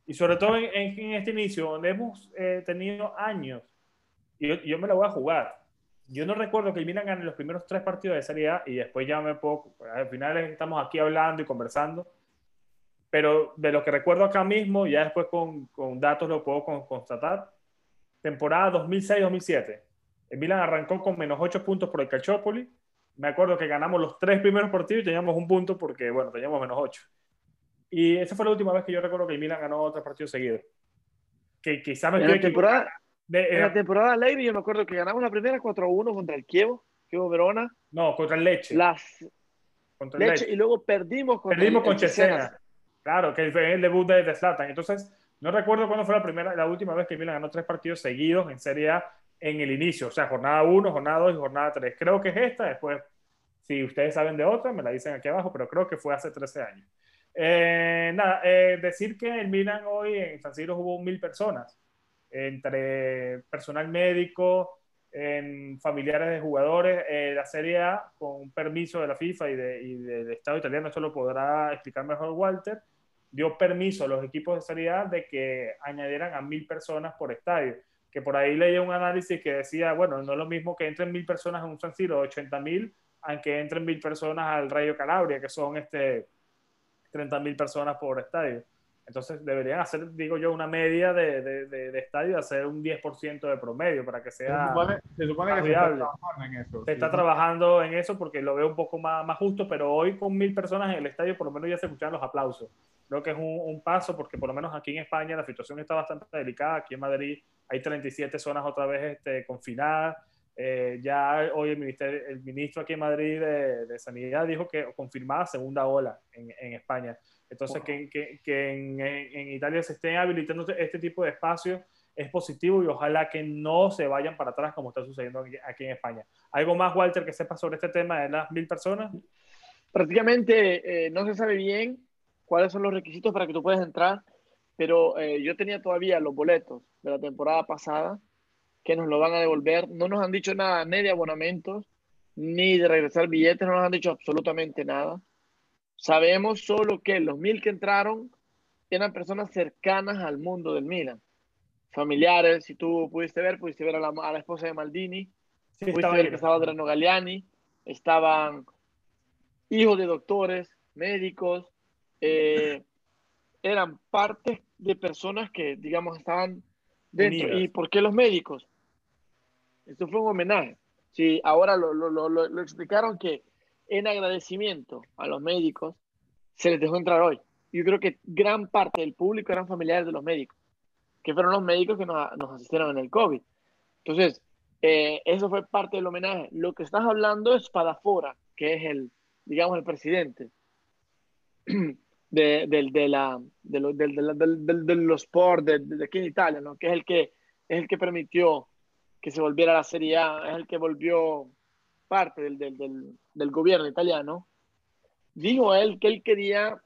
y sobre todo en, este inicio, donde hemos tenido años, yo, me la voy a jugar. Yo no recuerdo que el Milan gane los primeros tres partidos de Serie A y después ya me puedo, al final estamos aquí hablando y conversando, pero de lo que recuerdo acá mismo, ya después con, con datos lo puedo constatar, temporada 2006-2007, el Milan arrancó con menos 8 puntos por el Calciopoli, me acuerdo que ganamos los tres primeros partidos y teníamos un punto porque, bueno, teníamos menos 8. Y esa fue la última vez que yo recuerdo que el Milan ganó otros partidos seguidos. Que quizás me en la temporada, en la temporada Levy, yo me acuerdo que ganamos la primera 4-1 contra el Kievo, Kievo Verona. No, contra el Leche. Las, contra el Leche, y luego perdimos contra Perdimos con Chesena. Claro, que fue el debut de, de Zlatan. Entonces, no recuerdo cuándo fue la primera, la última vez que Milan ganó tres partidos seguidos en Serie A en el inicio, o sea, jornada 1, jornada 2 y jornada 3. Creo que es esta, después, si ustedes saben de otra, me la dicen aquí abajo, pero creo que fue hace 13 años. Eh, nada, eh, decir que en Milan hoy en San Siro hubo mil personas, entre personal médico, en familiares de jugadores. Eh, la Serie A, con un permiso de la FIFA y, de, y del Estado italiano, esto lo podrá explicar mejor Walter, dio permiso a los equipos de Serie de que añadieran a mil personas por estadio. Que por ahí leía un análisis que decía, bueno, no es lo mismo que entren mil personas en un San Siro, 80 mil, aunque entren mil personas al Rayo Calabria, que son este 30 mil personas por estadio. Entonces deberían hacer, digo yo, una media de, de, de, estadio, hacer un 10% de promedio para que sea. Se supone, que se está trabajando en eso. Se está trabajando en eso porque lo veo un poco más, más justo, pero hoy con mil personas en el estadio, por lo menos ya se escuchan los aplausos. Creo que es un, un, paso porque, por lo menos aquí en España, la situación está bastante delicada. Aquí en Madrid hay 37 zonas otra vez este, confinadas. Eh, ya hoy el, ministerio, el ministro aquí en Madrid de, de Sanidad dijo que confirmaba segunda ola en, en España. Entonces, que, que, que en, en, Italia se estén habilitando este tipo de espacios es positivo y ojalá que no se vayan para atrás como está sucediendo aquí, en España. ¿Algo más, Walter, que sepa sobre este tema de las mil personas? Prácticamente eh, no se sabe bien cuáles son los requisitos para que tú puedas entrar, pero eh, yo tenía todavía los boletos de la temporada pasada que nos lo van a devolver. No nos han dicho nada ni de abonamentos, ni de regresar billetes, no nos han dicho absolutamente nada. Sabemos solo que los mil que entraron eran personas cercanas al mundo del Milan. Familiares, si tú pudiste ver, pudiste ver a la, a la esposa de Maldini, sí, pudiste ver que estaba Adriano Galliani, estaban hijos de doctores, médicos, eh, eran parte de personas que, digamos, estaban dentro. Unidas. ¿Y por qué los médicos? Esto fue un homenaje. Sí, ahora lo, lo, lo, lo explicaron que en agradecimiento a los médicos, se les dejó entrar hoy. Yo creo que gran parte del público eran familiares de los médicos, que fueron los médicos que nos, nos asistieron en el COVID. Entonces, eh, eso fue parte del homenaje. Lo que estás hablando es Padafora, que es el, digamos, el presidente (clears throat) de, de, de la, de, lo, de, de, de, los sports de, de, aquí en Italia, ¿no? que es el que, es el que permitió que se volviera a la Serie A, es el que volvió parte del, del, del, del gobierno italiano, dijo él que él quería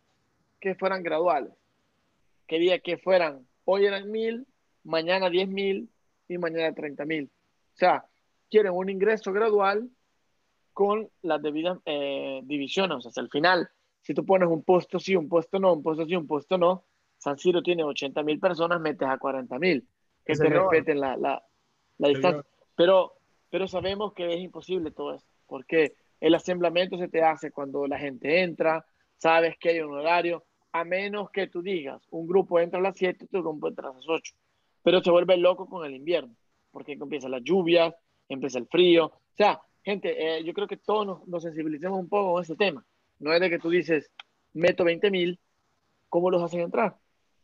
que fueran graduales. Quería que fueran, hoy eran mil, mañana diez mil y mañana treinta mil. O sea, quieren un ingreso gradual con las debidas eh, divisiones. O sea, hasta el final, si tú pones un puesto sí, un puesto no, un puesto sí, un puesto no, San Siro tiene 80 mil personas, metes a 40 mil. Que se respeten la, la, la distancia. Pero pero sabemos que es imposible todo eso, porque el asemblamiento se te hace cuando la gente entra, sabes que hay un horario, a menos que tú digas, un grupo entra a las 7, otro grupo entra a las 8, pero se vuelve loco con el invierno, porque empiezan las lluvias, empieza el frío, o sea, gente, eh, yo creo que todos nos, nos, sensibilicemos un poco con ese tema, no es de que tú dices, meto 20 mil, ¿cómo los hacen entrar?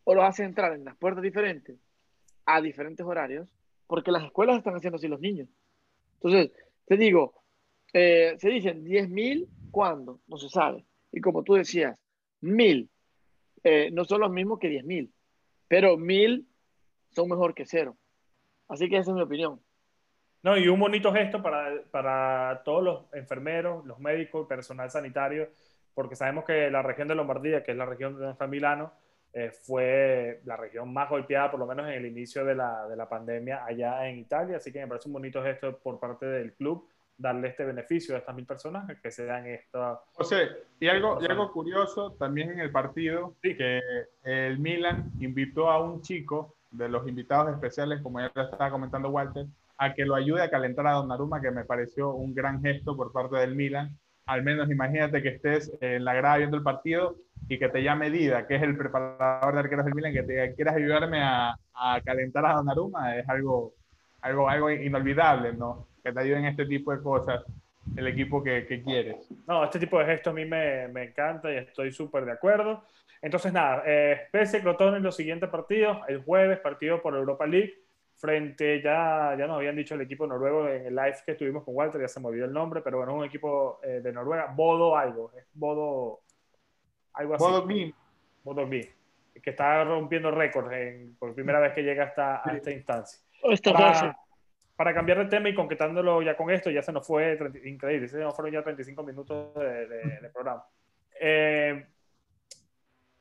O los hacen entrar en las puertas diferentes, a diferentes horarios, porque las escuelas están haciendo así los niños. Entonces, te digo, eh, se dicen 10 mil, ¿cuándo? No se sabe. Y como tú decías, mil eh, no son los mismos que 10 mil, pero mil son mejor que cero. Así que esa es mi opinión. No, y un bonito gesto para, para todos los enfermeros, los médicos, personal sanitario, porque sabemos que la región de Lombardía, que es la región de San Milano, eh, fue la región más golpeada, por lo menos en el inicio de la, de la pandemia allá en Italia. Así que me parece un bonito gesto por parte del club darle este beneficio a estas mil personas que se dan esta... José, y algo, y algo curioso también en el partido, que el Milan invitó a un chico de los invitados especiales, como ya estaba comentando Walter, a que lo ayude a calentar a Donnarumma, que me pareció un gran gesto por parte del Milan. Al menos imagínate que estés en la grada viendo el partido y que te llame Dida, que es el preparador de arqueros del Milan, que te quieras ayudarme a, a calentar a Donnarumma, es algo, algo, algo inolvidable, ¿no? Que te ayuden este tipo de cosas el equipo que, que, quieres. No, este tipo de gestos a mí me, me encanta y estoy súper de acuerdo. Entonces, nada, eh, PSV Crotone en los siguientes partidos. El jueves, partido por Europa League, frente, ya, ya nos habían dicho el equipo noruego en el live que estuvimos con Walter, ya se me olvidó el nombre, pero bueno, es un equipo eh, de Noruega, Bodo algo, es Bodo algo así. Bodo Glimt. Bodo que está rompiendo récords por primera vez que llega hasta, a esta instancia. Para, para, cambiar de tema y concretándolo ya con esto, ya se nos fue increíble, se nos fueron ya 35 minutos de, de programa. Eh,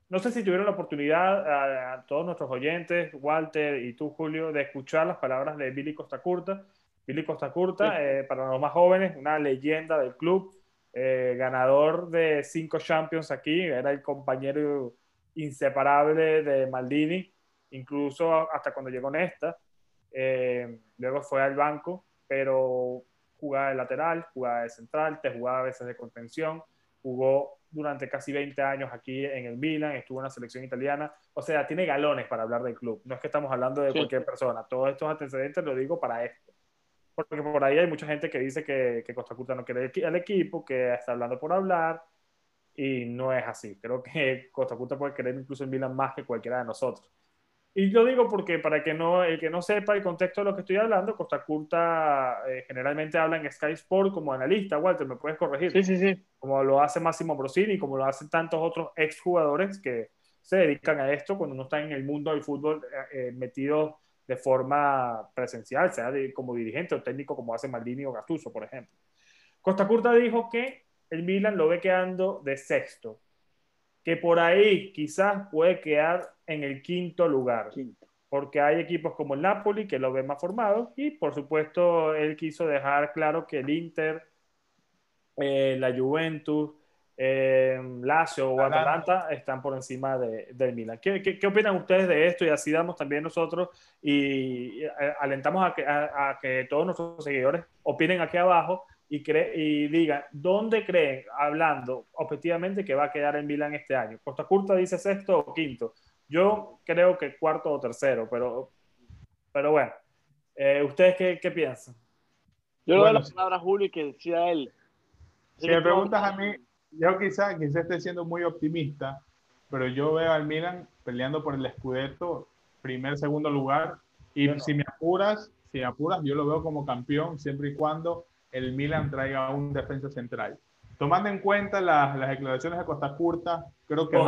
no sé si tuvieron la oportunidad a, todos nuestros oyentes, Walter y tú, Julio, de escuchar las palabras de Billy Costa Curta. Billy Costa Curta, eh, para los más jóvenes, una leyenda del club, eh, ganador de cinco Champions aquí, era el compañero inseparable de Maldini, incluso hasta cuando llegó en esta. Eh, luego fue al banco, pero jugaba de lateral, jugaba de central, te jugaba a veces de contención, jugó durante casi 20 años aquí en el Milan, estuvo en la selección italiana, o sea, tiene galones para hablar del club, no es que estamos hablando de cualquier persona, todos estos antecedentes lo digo para esto, porque por ahí hay mucha gente que dice que, que Costa Curta no quiere al equipo, que está hablando por hablar, y no es así, creo que Costa Curta puede querer incluso el Milan más que cualquiera de nosotros. Y lo digo porque para que no, el que no sepa el contexto de lo que estoy hablando, Costa Curta eh, generalmente habla en Sky Sport como analista. Walter, ¿me puedes corregir? Sí, sí, sí. Como lo hace Máximo Brosini, como lo hacen tantos otros exjugadores que se dedican a esto cuando no están en el mundo del fútbol eh, eh metidos de forma presencial, sea como dirigente o técnico como hace Maldini o Gattuso, por ejemplo. Costa Curta dijo que el Milan lo ve quedando de sexto que por ahí quizás puede quedar en el quinto lugar. Porque hay equipos como el Napoli que lo ven más formado y por supuesto él quiso dejar claro que el Inter, eh, la Juventus, eh, Lazio o Atalanta están por encima de, del Milan. ¿Qué, ¿Qué, opinan ustedes de esto? Y así damos también nosotros y, eh, alentamos a que, a que todos nuestros seguidores opinen aquí abajo y, y digan dónde creen, hablando objetivamente, que va a quedar en Milan este año. Costa Curta dice sexto o quinto. Yo creo que cuarto o tercero, pero, pero bueno. Eh, ¿Ustedes qué, qué, piensan? Yo le doy la palabra a Julio y que decida él. Si me preguntas a mí, yo quizá, quizá esté siendo muy optimista, pero yo veo al Milan peleando por el Scudetto, primer, segundo lugar, y si me apuras, si me apuras, yo lo veo como campeón siempre y cuando el Milan traiga un defensa central. Tomando en cuenta las, las declaraciones de Costa Curta, creo que, No,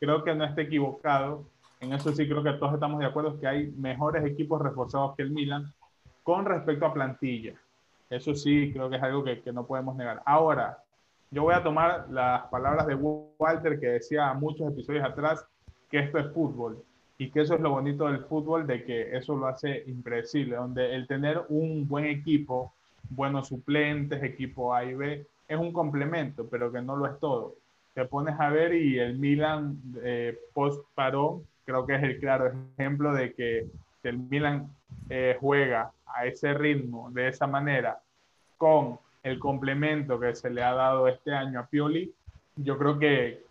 creo que no esté equivocado. En eso sí creo que todos estamos de acuerdo que hay mejores equipos reforzados que el Milan con respecto a plantilla. Eso sí creo que es algo que, que no podemos negar. Ahora, yo voy a tomar las palabras de Walter que decía muchos episodios atrás que esto es fútbol y que eso es lo bonito del fútbol, de que eso lo hace impredecible, donde el tener un buen equipo buenos suplentes, equipo A y B, es un complemento, pero que no lo es todo. Te pones a ver y el Milan eh, post parón, creo que es el claro ejemplo de que el Milan eh, juega a ese ritmo, de esa manera, con el complemento que se le ha dado este año a Pioli, yo creo que,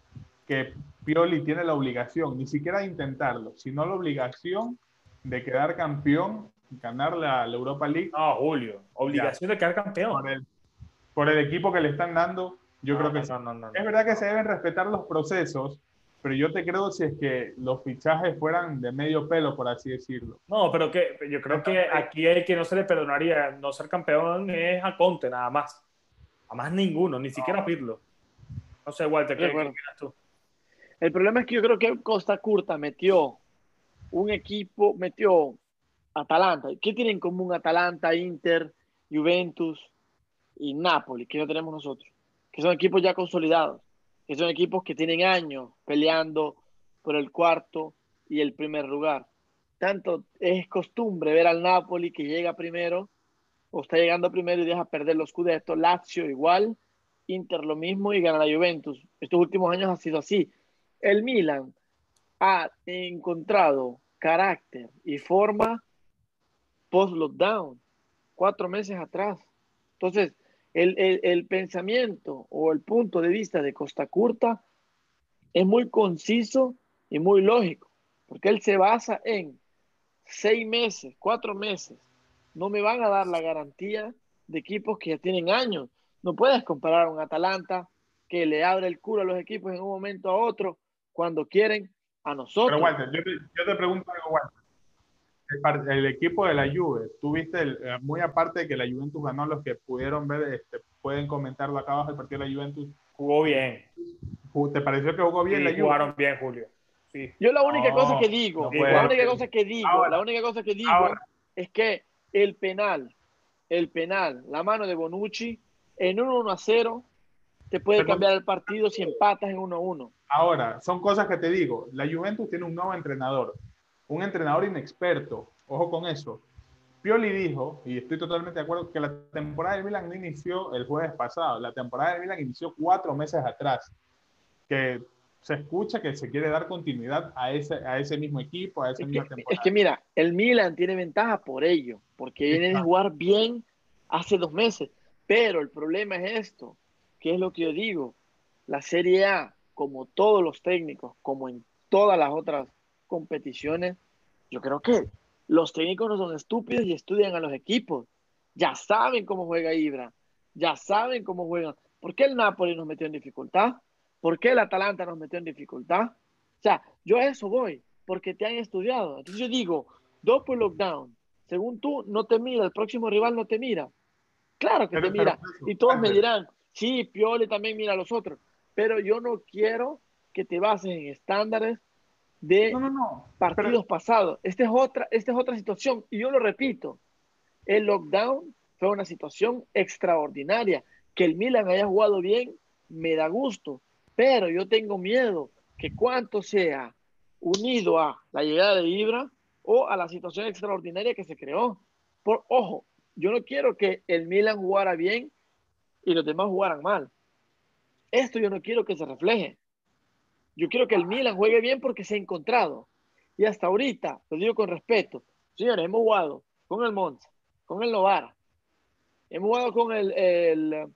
que Pioli tiene la obligación, ni siquiera de intentarlo, sino la obligación de quedar campeón ganar la, Europa League. No, Julio, obligación de quedar campeón. Por el, equipo que le están dando, yo creo que no, es verdad que se deben respetar los procesos, pero yo te creo si es que los fichajes fueran de medio pelo, por así decirlo. No, pero que yo creo que aquí el que no se le perdonaría no ser campeón es a Conte, nada más. A más ninguno, ni siquiera a Pirlo. No sé, Walter, ¿qué, bueno. tú? El problema es que yo creo que Costa Curta metió un equipo, metió Atalanta. ¿Qué tienen en común Atalanta, Inter, Juventus y Napoli, que no tenemos nosotros? Que son equipos ya consolidados, que son equipos que tienen años peleando por el cuarto y el primer lugar. Tanto es costumbre ver al Napoli que llega primero o está llegando primero y deja perder los Scudetto, Lazio igual, Inter lo mismo y gana la Juventus. Estos últimos años ha sido así. El Milan ha encontrado carácter y forma post-lockdown, cuatro meses atrás. Entonces, el, el, pensamiento o el punto de vista de Costa Curta es muy conciso y muy lógico, porque él se basa en seis meses, cuatro meses. No me van a dar la garantía de equipos que ya tienen años. No puedes comparar a un Atalanta que le abre el culo a los equipos en un momento a otro cuando quieren a nosotros. Pero Walter, yo te, yo te pregunto algo, Walter. El, equipo de la Juve, tuviste, eh, muy aparte de que la Juventus ganó, los que pudieron ver, este, pueden comentarlo acá abajo, el partido de la Juventus. Jugó bien. ¿Te pareció que jugó bien la Juve? Jugaron bien, Julio. Sí. Yo la única cosa que digo, la única cosa que digo, la única cosa que digo es que el penal, el penal, la mano de Bonucci en un 1 a 0 te puede cambiar el partido si empatas en 1 a 1. Ahora, son cosas que te digo. La Juventus tiene un nuevo entrenador, un entrenador inexperto. Ojo con eso. Pioli dijo, y estoy totalmente de acuerdo, que la temporada del Milan no inició el jueves pasado. La temporada del Milan inició cuatro meses atrás. Que se escucha que se quiere dar continuidad a ese, a ese mismo equipo, a esa misma temporada. Es que mira, el Milan tiene ventaja por ello, porque viene a jugar bien hace dos meses. Pero el problema es esto, que es lo que yo digo. La Serie A, como todos los técnicos, como en todas las otras competiciones, yo creo que los técnicos no son estúpidos y estudian a los equipos. Ya saben cómo juega Ibra, ya saben cómo juegan. ¿Por qué el Napoli nos metió en dificultad? ¿Por qué el Atalanta nos metió en dificultad? O sea, yo a eso voy, porque te han estudiado. Entonces yo digo, doble lockdown, según tú, no te mira, el próximo rival no te mira. Claro que te mira. y todos me dirán, sí, Piole también mira a los otros. Pero yo no quiero que te bases en estándares de partidos pasados. Esta es, otra, esta es otra situación. Y yo lo repito, el lockdown fue una situación extraordinaria. Que el Milan haya jugado bien, me da gusto. Pero yo tengo miedo que cuanto sea unido a la llegada de Ibra o a la situación extraordinaria que se creó. Por, ojo, yo no quiero que el Milan jugara bien y los demás jugaran mal. Esto yo no quiero que se refleje. Yo quiero que el Milan juegue bien porque se ha encontrado. Y hasta ahorita, lo digo con respeto, señores, hemos jugado con el Monza, con el Novara, hemos jugado con el... el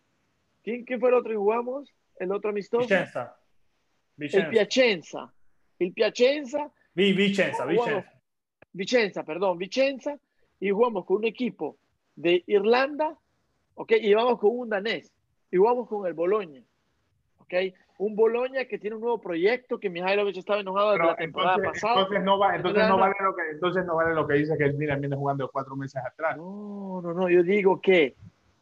¿quién, fue el otro que jugamos? El otro amistoso. Vicenza. El Piacenza. El Piacenza. Vicenza, Vicenza. Vicenza, perdón, Vicenza. Y jugamos con un equipo de Irlanda, ¿ok? Y vamos con un danés, y vamos con el Boloña, ¿ok? Un Boloña que tiene un nuevo proyecto, que Mihailovic estaba enojado de la temporada pasada. Entonces no, va, entonces, no vale lo que, entonces no vale lo que dice que el Milan viene jugando cuatro meses atrás. No, no, no, yo digo que,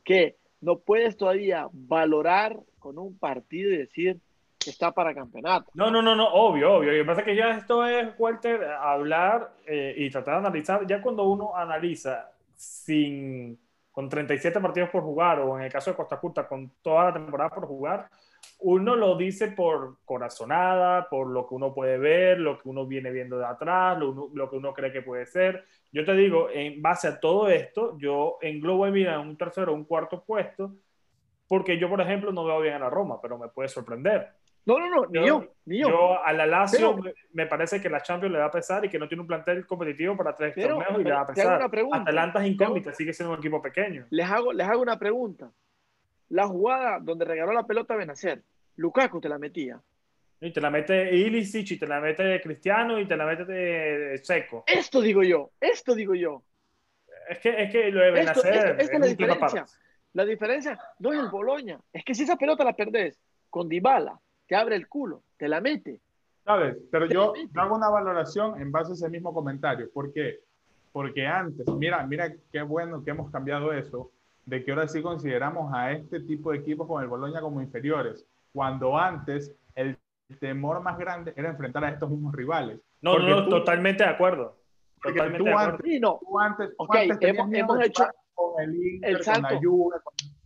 que no puedes todavía valorar con un partido y decir que está para campeonato. No, no, no, no, obvio, obvio. Lo que pasa es que ya esto es, Walter, hablar eh, y tratar de analizar. Ya cuando uno analiza sin, con 37 partidos por jugar, o en el caso de Costa Curta, con toda la temporada por jugar, uno lo dice por corazonada, por lo que uno puede ver, lo que uno viene viendo de atrás, lo, lo que uno cree que puede ser. Yo te digo, en base a todo esto, yo englobo en un tercero un cuarto puesto, porque yo, por ejemplo, no veo bien a la Roma, pero me puede sorprender. No, no, no, ni yo, ni yo. Yo a la Lazio me, parece que la Champions le va a pesar y que no tiene un plantel competitivo para tres torneos y le va a pesar. Atalanta es incógnita, sigue siendo un equipo pequeño. Les hago, les hago una pregunta. La jugada donde regaló la pelota a Benacer, Lukaku te la metía. Y te la mete Ilicic, y te la mete Cristiano, y te la mete de Seco. Esto digo yo, esto digo yo. Es que, es que lo de Benacer es, la diferencia. La diferencia no es el Boloña, es que si esa pelota la perdés con Dybala, te abre el culo, te la mete. ¿Sabes? Pero yo hago una valoración en base a ese mismo comentario. ¿Por qué? Porque antes, mira, mira qué bueno que hemos cambiado eso, de que ahora sí consideramos a este tipo de equipos como el Boloña como inferiores, cuando antes el temor más grande era enfrentar a estos mismos rivales. No, no, totalmente de acuerdo. Totalmente tú, Antes, no. tú antes, hemos, hemos hecho con el Inter, salto, con la Juve,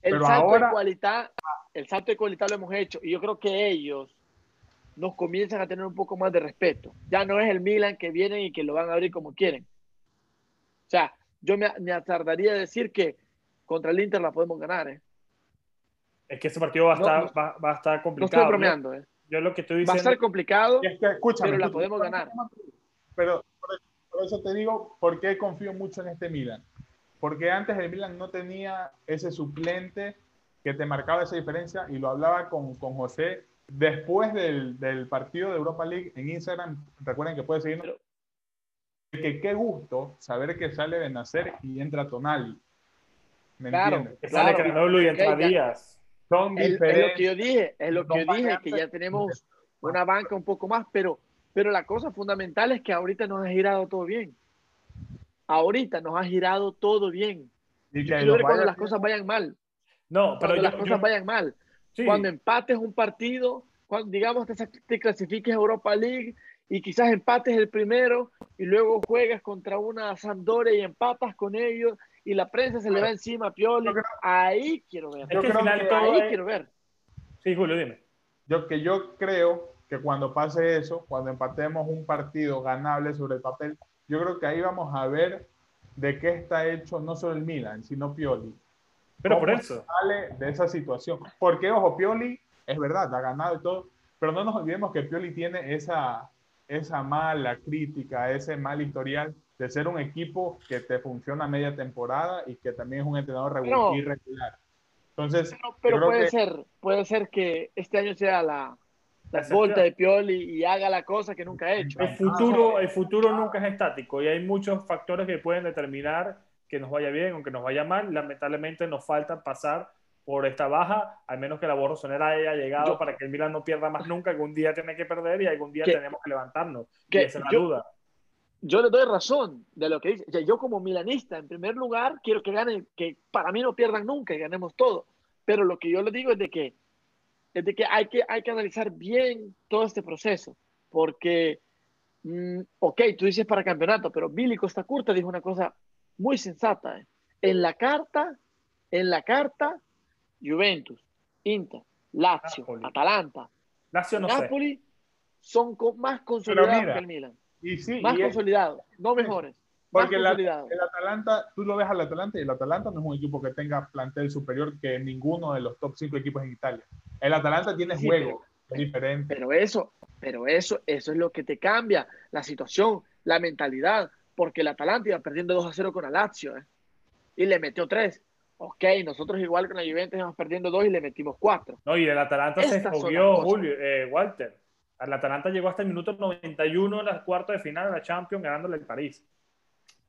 el salto de cualidad el salto de cualidad lo hemos hecho y yo creo que ellos nos comienzan a tener un poco más de respeto. Ya no es el Milan que vienen y que lo van a abrir como quieren. O sea, yo me, me atardaría a decir que contra el Inter la podemos ganar. ¿eh? Es que ese partido va a, estar, va, va, a estar complicado. No estoy bromeando. ¿eh? Yo lo que estoy diciendo... Va a estar complicado, es que, pero la podemos ganar. Pero por eso te digo, ¿por qué confío mucho en este Milan? Porque antes el Milan no tenía ese suplente que te marcaba esa diferencia y lo hablaba con, con José después del, del, partido de Europa League en Instagram. Recuerden que puede seguirnos. Que qué gusto saber que sale de nacer y entra Tonali. ¿Me claro, entiendes? Que sale Canolo y entra Díaz. Son diferentes. Es lo que yo dije, es lo que yo dije, que ya tenemos una banca un poco más, pero, pero la cosa fundamental es que ahorita nos ha girado todo bien. Ahorita nos ha girado todo bien. Y que cuando las cosas vayan mal. No, pero cuando las cosas vayan mal. Cuando empates un partido, cuando digamos que te clasifiques a Europa League y quizás empates el primero y luego juegas contra una Sampdoria y empatas con ellos y la prensa se le va encima a Pioli. ahí quiero ver. Yo creo que ahí quiero ver. Sí, Julio, dime. Yo que yo creo que cuando pase eso, cuando empatemos un partido ganable sobre el papel, yo creo que ahí vamos a ver de qué está hecho no solo el Milan, sino Pioli. Pero por eso. Sale de esa situación. Porque, ojo, Pioli es verdad, ha ganado y todo, pero no nos olvidemos que Pioli tiene esa, esa mala crítica, ese mal historial de ser un equipo que te funciona media temporada y que también es un entrenador regular. irregular. Entonces, pero, puede ser, puede ser que este año sea la, la vuelta de Pioli y haga la cosa que nunca ha hecho. El futuro, el futuro nunca es estático y hay muchos factores que pueden determinar que nos vaya bien o que nos vaya mal. Lamentablemente nos falta pasar por esta baja, al menos que la borrosonera haya llegado para que el Milan no pierda más nunca. Algún día tiene que perder y algún día tenemos que levantarnos. Que, esa es la duda yo le doy razón de lo que dice. yo como milanista, en primer lugar, quiero que ganen, que para mí no pierdan nunca y ganemos todo. Pero lo que yo le digo es de que, es de que, hay, que hay que analizar bien todo este proceso. Porque, mm, ok, tú dices para campeonato, pero Billy Costa Curta dijo una cosa muy sensata. ¿eh? En la carta, en la carta, Juventus, Inter, Lazio, Atalanta, Lazio no Napoli son más consolidados que el Milan. Y sí, más consolidado, no mejores. Porque el Atalanta, tú lo ves al Atalanta y el Atalanta no es un equipo que tenga plantel superior que ninguno de los top 5 equipos en Italia. El Atalanta tiene juego, es diferente. Pero eso, pero eso, eso es lo que te cambia la situación, la mentalidad, porque el Atalanta iba perdiendo 2 a 0 con el Lazio ¿eh? y le metió 3. Ok, nosotros igual con la Juventus íbamos perdiendo 2 y le metimos 4. No, y el Atalanta se escogió, Julio, eh, Walter el Atalanta llegó hasta el minuto 91 en la cuarta de final de la Champions ganándole el París.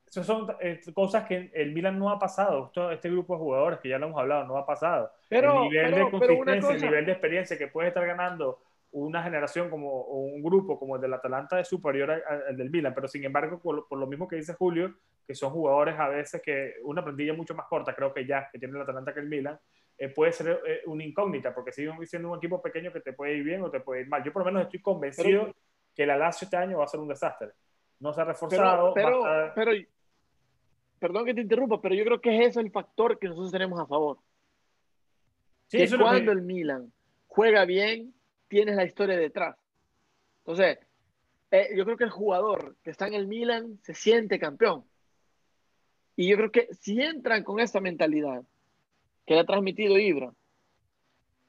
Esas son eh, cosas que el Milan no ha pasado. este grupo de jugadores que ya lo hemos hablado no ha pasado. Pero, el nivel de consistencia, el nivel de experiencia que puede estar ganando una generación como o un grupo como el del Atalanta es superior al, del Milan, pero sin embargo, por, por, lo mismo que dice Julio, que son jugadores a veces que una plantilla mucho más corta, creo que ya, que tiene el Atalanta que el Milan, eh, puede ser eh, una incógnita, porque sigue siendo un equipo pequeño que te puede ir bien o te puede ir mal. Yo por lo menos estoy convencido que la Lazio este año va a ser un desastre. No se ha reforzado. Pero, pero, perdón que te interrumpa, pero yo creo que es ese el factor que nosotros tenemos a favor. Sí, que cuando el Milan juega bien, tienes la historia detrás. Entonces, eh, yo creo que el jugador que está en el Milan se siente campeón. Y yo creo que si entran con esta mentalidad, que le ha transmitido Ibra.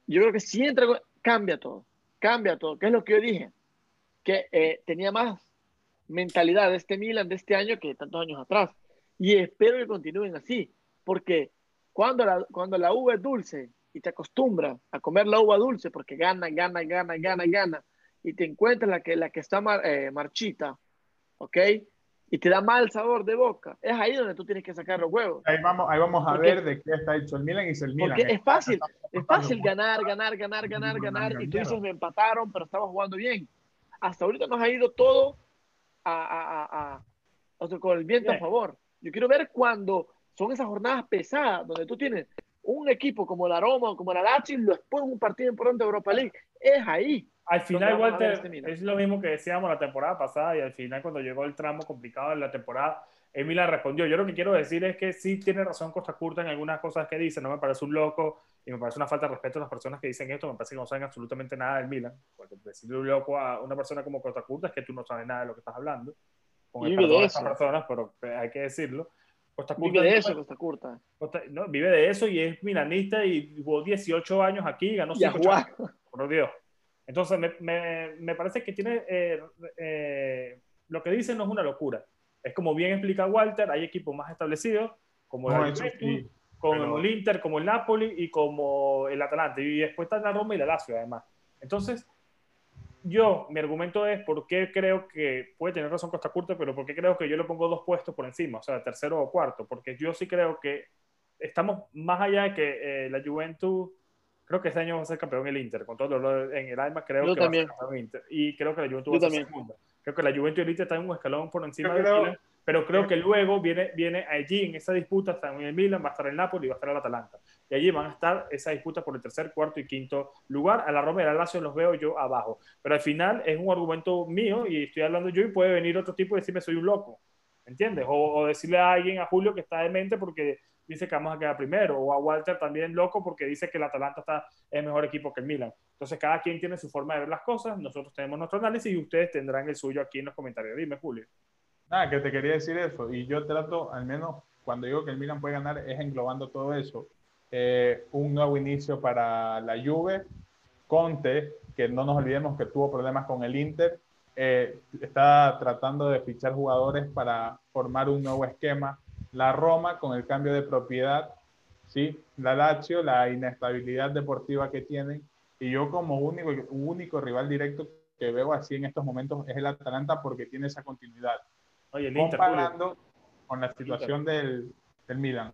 Yo creo que si entra, cambia todo, cambia todo, que es lo que yo dije, que eh, tenía más mentalidad de este Milan de este año que tantos años atrás. Y espero que continúen así, porque cuando la, cuando la uva es dulce y te acostumbras a comer la uva dulce porque gana, gana, gana, gana, gana, y te encuentras la que, la que está eh, marchita, ¿ok? Y te da mal sabor de boca, es ahí donde tú tienes que sacar los huevos. Ahí vamos, ahí vamos a ver de qué está hecho el Milan y el Milan. Porque es fácil, es fácil ganar, ganar, ganar, ganar, ganar, y tú dices, me empataron, pero estamos jugando bien. Hasta ahorita nos ha ido todo a, a, a, a con el viento a favor. Yo quiero ver cuando son esas jornadas pesadas, donde tú tienes un equipo como el Aroma o como el Lazio y después un partido importante de Europa League. Es ahí al final, Walter, este es lo mismo que decíamos la temporada pasada y al final cuando llegó el tramo complicado de la temporada, Emilia respondió. Yo lo que quiero decir es que sí tiene razón Costa Curta en algunas cosas que dice, no me parece un loco y me parece una falta de respeto a las personas que dicen esto, me parece que no saben absolutamente nada del Milan. Porque decirle un loco a una persona como Costa Curta es que tú no sabes nada de lo que estás hablando. Con el perdón de esas personas, pero hay que decirlo. Costa Curta vive de eso, Costa Curta. no, vive de eso y es milanista y jugó 18 años aquí y ganó 5 Por Dios. Entonces, me, me, me parece que tiene. Eh, eh, lo que dice no es una locura. Es como bien explica Walter, hay equipos más establecidos, como el, como el Inter, como el Napoli y como el Atalanta. Y después está la Roma y la Lazio, además. Entonces, yo, mi argumento es por qué creo que puede tener razón Costa Curta, pero por qué creo que yo le pongo dos puestos por encima, o sea, tercero o cuarto, porque yo sí creo que estamos más allá de que eh, la Juventus, creo que este año va a ser campeón el Inter, con todo lo en el alma, creo que también. va a ser campeón Inter. Y creo que la Juventus va a ser segunda. Creo que la Juventus y el Inter están un escalón por encima de Milan, pero creo que luego viene, viene allí en esa disputa, está en el Milan, va a estar el Napoli y va a estar el Atalanta. Y allí van a estar esa disputa por el tercer, cuarto y quinto lugar. A la Roma y al Lazio los veo yo abajo. Pero al final es un argumento mío y estoy hablando yo y puede venir otro tipo y decirme soy un loco. ¿Entiendes? O, decirle a alguien, a Julio, que está demente porque dice que vamos a quedar primero. O a Walter también loco porque dice que el Atalanta está, es mejor equipo que el Milan. Entonces cada quien tiene su forma de ver las cosas. Nosotros tenemos nuestro análisis y ustedes tendrán el suyo aquí en los comentarios. Dime, Julio. Nada, que te quería decir eso. Y yo trato, al menos cuando digo que el Milan puede ganar, es englobando todo eso. Eh, un nuevo inicio para la Juve. Conte, que no nos olvidemos que tuvo problemas con el Inter, eh, está tratando de fichar jugadores para formar un nuevo esquema. La Roma, con el cambio de propiedad, ¿sí? la Lazio, la inestabilidad deportiva que tienen. Y yo como único, único rival directo que veo así en estos momentos es el Atalanta porque tiene esa continuidad. Oye, el comparando con la situación del, del Milan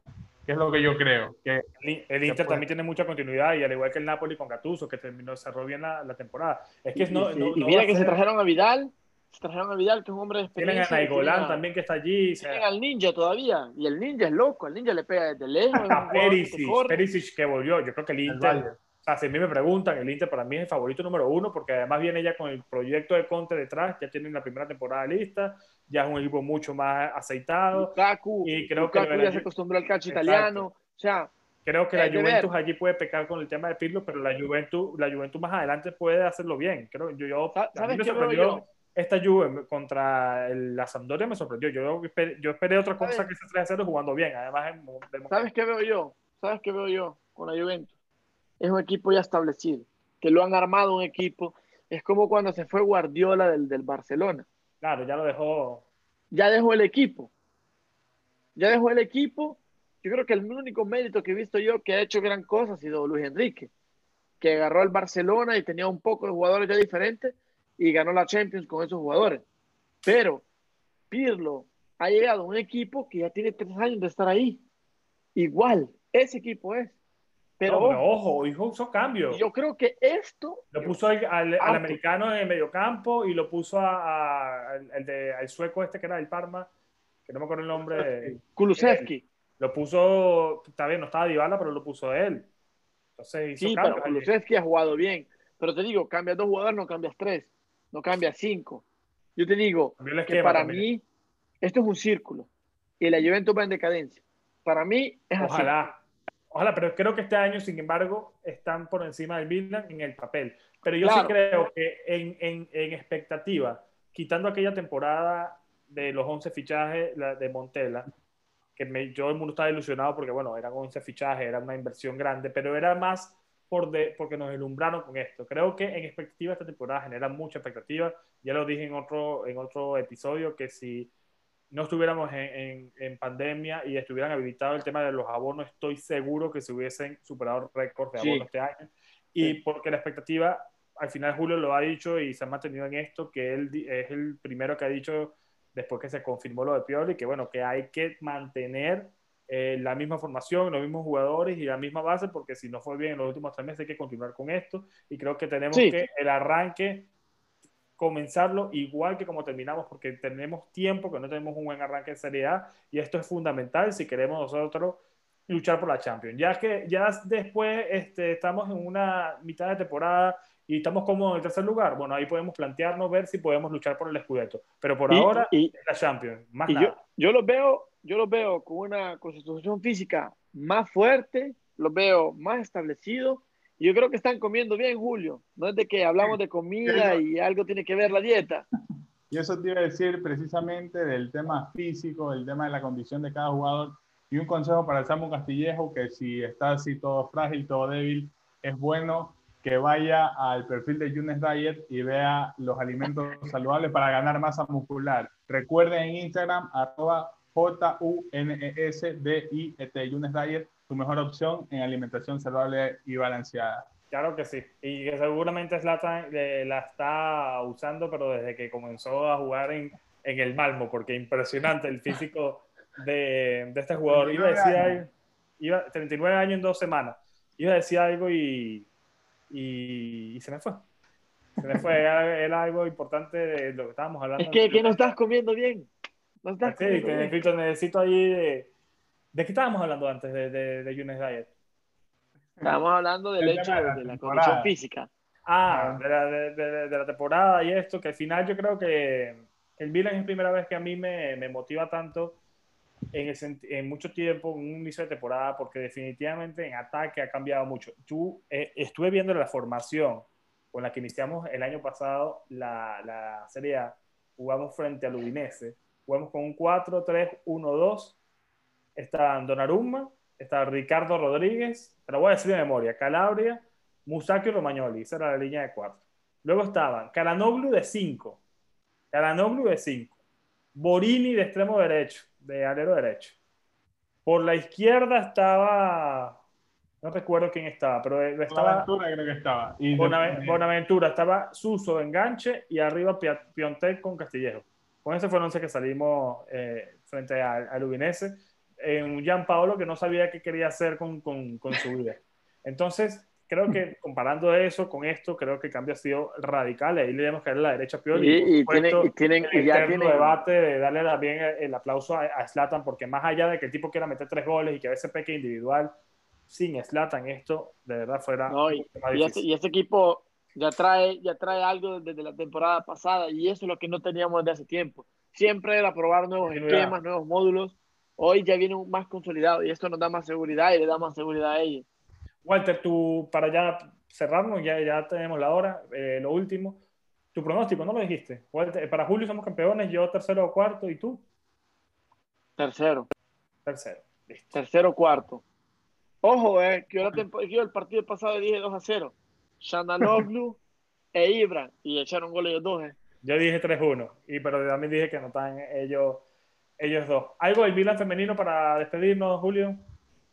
que es lo que yo creo. Que el Inter también tiene mucha continuidad y al igual que el Napoli con Gattuso, que terminó, cerró bien la, la temporada. Es que no, y, mira que se trajeron a Vidal, se trajeron a Vidal, que es un hombre de experiencia. Tienen a Naigolán también que está allí. Tienen al Ninja todavía, y el Ninja es loco, el Ninja le pega desde lejos. (laughs) A Perisic, Perisic que volvió, yo creo que el Inter si a mí me preguntan, el Inter para mí es el favorito número uno porque además viene ya con el proyecto de Conte detrás, ya tienen la primera temporada lista, ya es un equipo mucho más aceitado. Lukaku, y creo que ya se acostumbró al calcio italiano. O sea, creo que la Juventus allí puede pecar con el tema de Pirlo, pero la Juventus, la Juventus más adelante puede hacerlo bien. Creo, yo, yo, a mí me sorprendió esta Juve contra la Sampdoria me sorprendió. Yo, yo esperé otra cosa que se 3 a 0 jugando bien. Además, ¿sabes qué veo yo? ¿Sabes qué veo yo con la Juventus? es un equipo ya establecido, que lo han armado un equipo. Es como cuando se fue Guardiola del, del Barcelona. Claro, ya lo dejó. Ya dejó el equipo. Ya dejó el equipo. Yo creo que el único mérito que he visto yo que ha hecho gran cosa ha sido Luis Enrique, que agarró al Barcelona y tenía un poco de jugadores ya diferentes y ganó la Champions con esos jugadores. Pero Pirlo ha llegado a un equipo que ya tiene tres años de estar ahí. Igual, ese equipo es. Pero, ojo, hijo hizo cambios. Yo creo que esto. Lo puso al, al, americano en el mediocampo y lo puso a, al, de, al sueco este que era del Parma, que no me acuerdo el nombre. Kulusevski. Lo puso, está bien, no estaba Dybala, pero lo puso él. Entonces hizo sí, cambios. pero Kulusevski ha jugado bien. Pero te digo, cambias dos jugadores, no cambias tres, no cambias cinco. Yo te digo que para mí esto es un círculo y la Juventus va en decadencia. Para mí es Ojalá. Ojalá, pero creo que este año, sin embargo, están por encima del Milan en el papel. Pero yo sí creo que en, en, en, expectativa, quitando aquella temporada de los 11 fichajes de Montella, que me, yo el mundo estaba ilusionado porque, bueno, eran 11 fichajes, era una inversión grande, pero era más por de, porque nos ilumbraron con esto. Creo que en expectativa esta temporada genera mucha expectativa. Ya lo dije en otro, en otro episodio que si no estuviéramos en, en, pandemia y estuvieran habilitado el tema de los abonos, estoy seguro que se hubiesen superado récord de abonos este año. Y porque la expectativa, al final Julio lo ha dicho y se ha mantenido en esto, que él es el primero que ha dicho después que se confirmó lo de Pioli, que bueno, que hay que mantener eh, la misma formación, los mismos jugadores y la misma base, porque si no fue bien en los últimos tres meses hay que continuar con esto. Y creo que tenemos que el arranque comenzarlo igual que como terminamos, porque tenemos tiempo que no tenemos un buen arranque de Serie A y esto es fundamental si queremos nosotros luchar por la Champions. Ya que ya después este, estamos en una mitad de temporada y estamos cómodos en el tercer lugar, bueno, ahí podemos plantearnos ver si podemos luchar por el Scudetto. Pero por ahora, y, la Champions, más nada. Yo, yo los veo, yo los veo con una constitución física más fuerte, los veo más establecidos. Yo creo que están comiendo bien, Julio. No es de que hablamos de comida y algo tiene que ver la dieta. Y eso te iba a decir precisamente del tema físico, del tema de la condición de cada jugador. Y un consejo para el Samu Castillejo, que si está así todo frágil, todo débil, es bueno que vaya al perfil de Younes Diet y vea los alimentos (laughs) saludables para ganar masa muscular. Recuerden en Instagram, arroba J-U-N-E-S-D-I-E-T, Younes Diet, tu mejor opción en alimentación saludable y balanceada. Claro que sí. Y que seguramente Zlatan eh, la está usando, pero desde que comenzó a jugar en, en el Malmo, porque impresionante el físico de, de este jugador. Iba a decir algo, iba, 39 años en dos semanas. Iba a decir algo y, y, se me fue. Se me fue. Era, algo importante de lo que estábamos hablando. Es que, que no estás comiendo bien. No estás sí, que necesito, necesito ahí de... ¿De qué estábamos hablando antes de, de, de Younes Diet? Estábamos hablando del hecho de, la condición física. Ah, de la, de, la, temporada y esto, que al final yo creo que el Milan es la primera vez que a mí me, me motiva tanto en, en, mucho tiempo, en un inicio de temporada, porque definitivamente en ataque ha cambiado mucho. Tú, eh, estuve viendo la formación con la que iniciamos el año pasado la, la Serie A, jugamos frente al Udinese, jugamos con un 4-3-1-2, está Donnarumma, está Ricardo Rodríguez, te lo voy a decir de memoria, Calabria, Musacchio y Romagnoli, esa era la línea de cuarto. Luego estaban Caranoglu de 5, Caranoglu de 5, Borini de extremo derecho, de alero derecho. Por la izquierda estaba, no recuerdo quién estaba, pero estaba... Bonaventura creo que estaba. Y Bonaventura, estaba Suso de enganche y arriba Piontek con Castillejo. Con ese fue el once que salimos eh, frente al, al Ubinese en un Gian Paolo que no sabía qué quería hacer con, con, con su vida. Entonces, creo que comparando eso con esto, creo que el cambio ha sido radical. Ahí le debemos caer a la derecha a Y, y, tienen, y ya tienen... debate de darle también el aplauso a, Slatan, porque más allá de que el tipo quiera meter tres goles y que a veces peque individual, sin Slatan esto de verdad fuera no, y, este, y, este, equipo ya trae, ya trae algo desde la temporada pasada y eso es lo que no teníamos desde hace tiempo. Siempre era probar nuevos esquemas, nuevos módulos hoy ya viene más consolidado y esto nos da más seguridad y le da más seguridad a ellos. Walter, tú, para ya cerrarnos, ya, ya tenemos la hora, eh, lo último. Tu pronóstico, ¿no lo dijiste? para Julio somos campeones, yo tercero o cuarto, ¿y tú? Tercero. Tercero, listo. Tercero cuarto. Ojo, eh, que yo, el partido pasado dije 2 a 0. Shananoglu e Ibra, y echaron goles los dos. Eh. Yo dije 3-1, y, pero también dije que no están ellos ellos dos. ¿Algo del Milan femenino para despedirnos, Julio?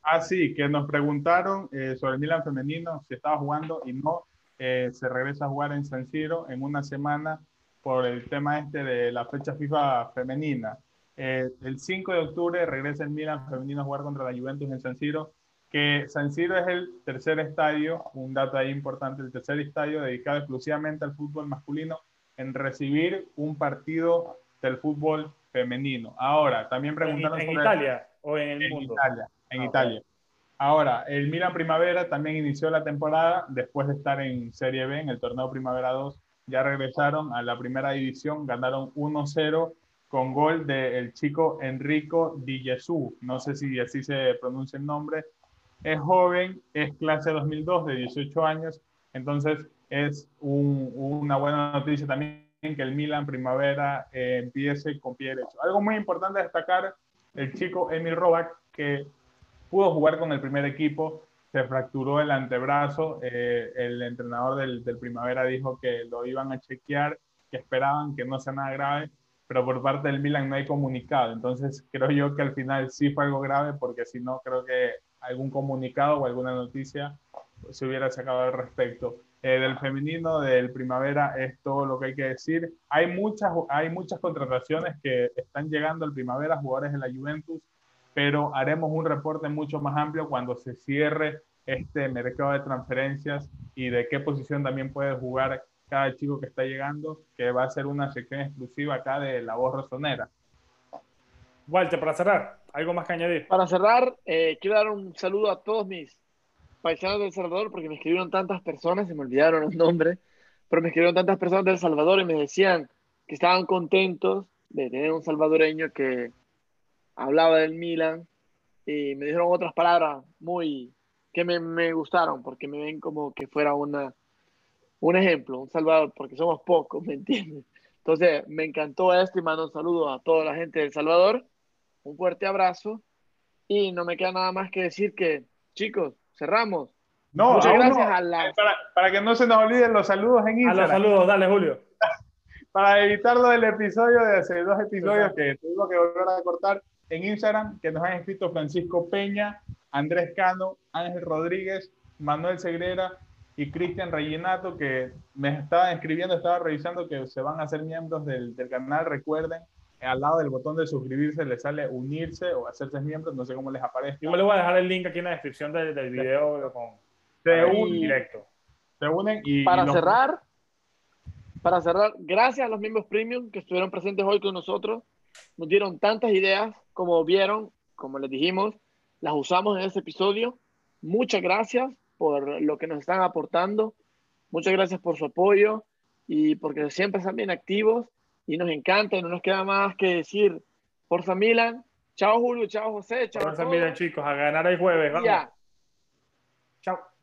Ah, sí, que nos preguntaron eh, sobre el Milan femenino, si estaba jugando y no, eh, se regresa a jugar en San Siro en una semana por el tema este de la fecha FIFA femenina. Eh, el 5 de octubre regresa el Milan femenino a jugar contra la Juventus en San Siro, que San Siro es el tercer estadio, un dato ahí importante, el tercer estadio dedicado exclusivamente al fútbol masculino en recibir un partido del fútbol femenino. Ahora, también preguntaron ¿En, Italia o en el mundo? Italia, en ah, Italia. Ahora, el Milan Primavera también inició la temporada después de estar en Serie B, en el torneo Primavera 2. Ya regresaron a la primera división, ganaron 1-0 con gol del chico Enrico Di Gesù. No sé si así se pronuncia el nombre. Es joven, es clase 2002, de 18 años. Entonces, es una buena noticia también que el Milan primavera eh, empiece con pie derecho. Algo muy importante destacar, el chico Emil Robac, que pudo jugar con el primer equipo, se fracturó el antebrazo, eh, el entrenador del, del, primavera dijo que lo iban a chequear, que esperaban que no sea nada grave, pero por parte del Milan no hay comunicado, entonces creo yo que al final sí fue algo grave, porque si no, creo que algún comunicado o alguna noticia se hubiera sacado al respecto. Eh, del femenino, del primavera, es todo lo que hay que decir. Hay muchas, hay muchas contrataciones que están llegando al primavera, jugadores de la Juventus, pero haremos un reporte mucho más amplio cuando se cierre este mercado de transferencias y de qué posición también puede jugar cada chico que está llegando, que va a ser una sección exclusiva acá de La Voz Rosonera. Walter, para cerrar, ¿algo más que añadir? Para cerrar, eh, quiero dar un saludo a todos mis paisanos de El Salvador porque me escribieron tantas personas, se me olvidaron los nombres, pero me escribieron tantas personas de El Salvador y me decían que estaban contentos de tener un salvadoreño que hablaba del Milan y me dijeron otras palabras muy que me, me gustaron porque me ven como que fuera una, un ejemplo, un Salvador, porque somos pocos, ¿me entiendes? Entonces, me encantó esto y mando un saludo a toda la gente de El Salvador, un fuerte abrazo y no me queda nada más que decir que, chicos, cerramos. No, Muchas gracias a la... Para, para, que no se nos olviden los saludos en Instagram. A los saludos, dale, Julio. (laughs) para evitarlo del episodio de hace dos episodios que tuvimos que volver a cortar en Instagram, que nos han escrito Francisco Peña, Andrés Cano, Ángel Rodríguez, Manuel Segrera y Cristian Rellenato, que me estaban escribiendo, estaba revisando que se van a hacer miembros del, del canal. Recuerden, al lado del botón de suscribirse le sale unirse o hacerse miembros, no sé cómo les aparece. Yo me le voy a dejar el link aquí en la descripción del, del video con se unen directo. Se unen y para cerrar, para cerrar, gracias a los miembros premium que estuvieron presentes hoy con nosotros, nos dieron tantas ideas como vieron, como les dijimos, las usamos en este episodio. Muchas gracias por lo que nos están aportando. Muchas gracias por su apoyo y porque siempre están bien activos y nos encanta y no nos queda más que decir Forza Milan. Chao Julio, chao José, chao. Forza Milan chicos, a ganar el jueves. Vamos. Chao.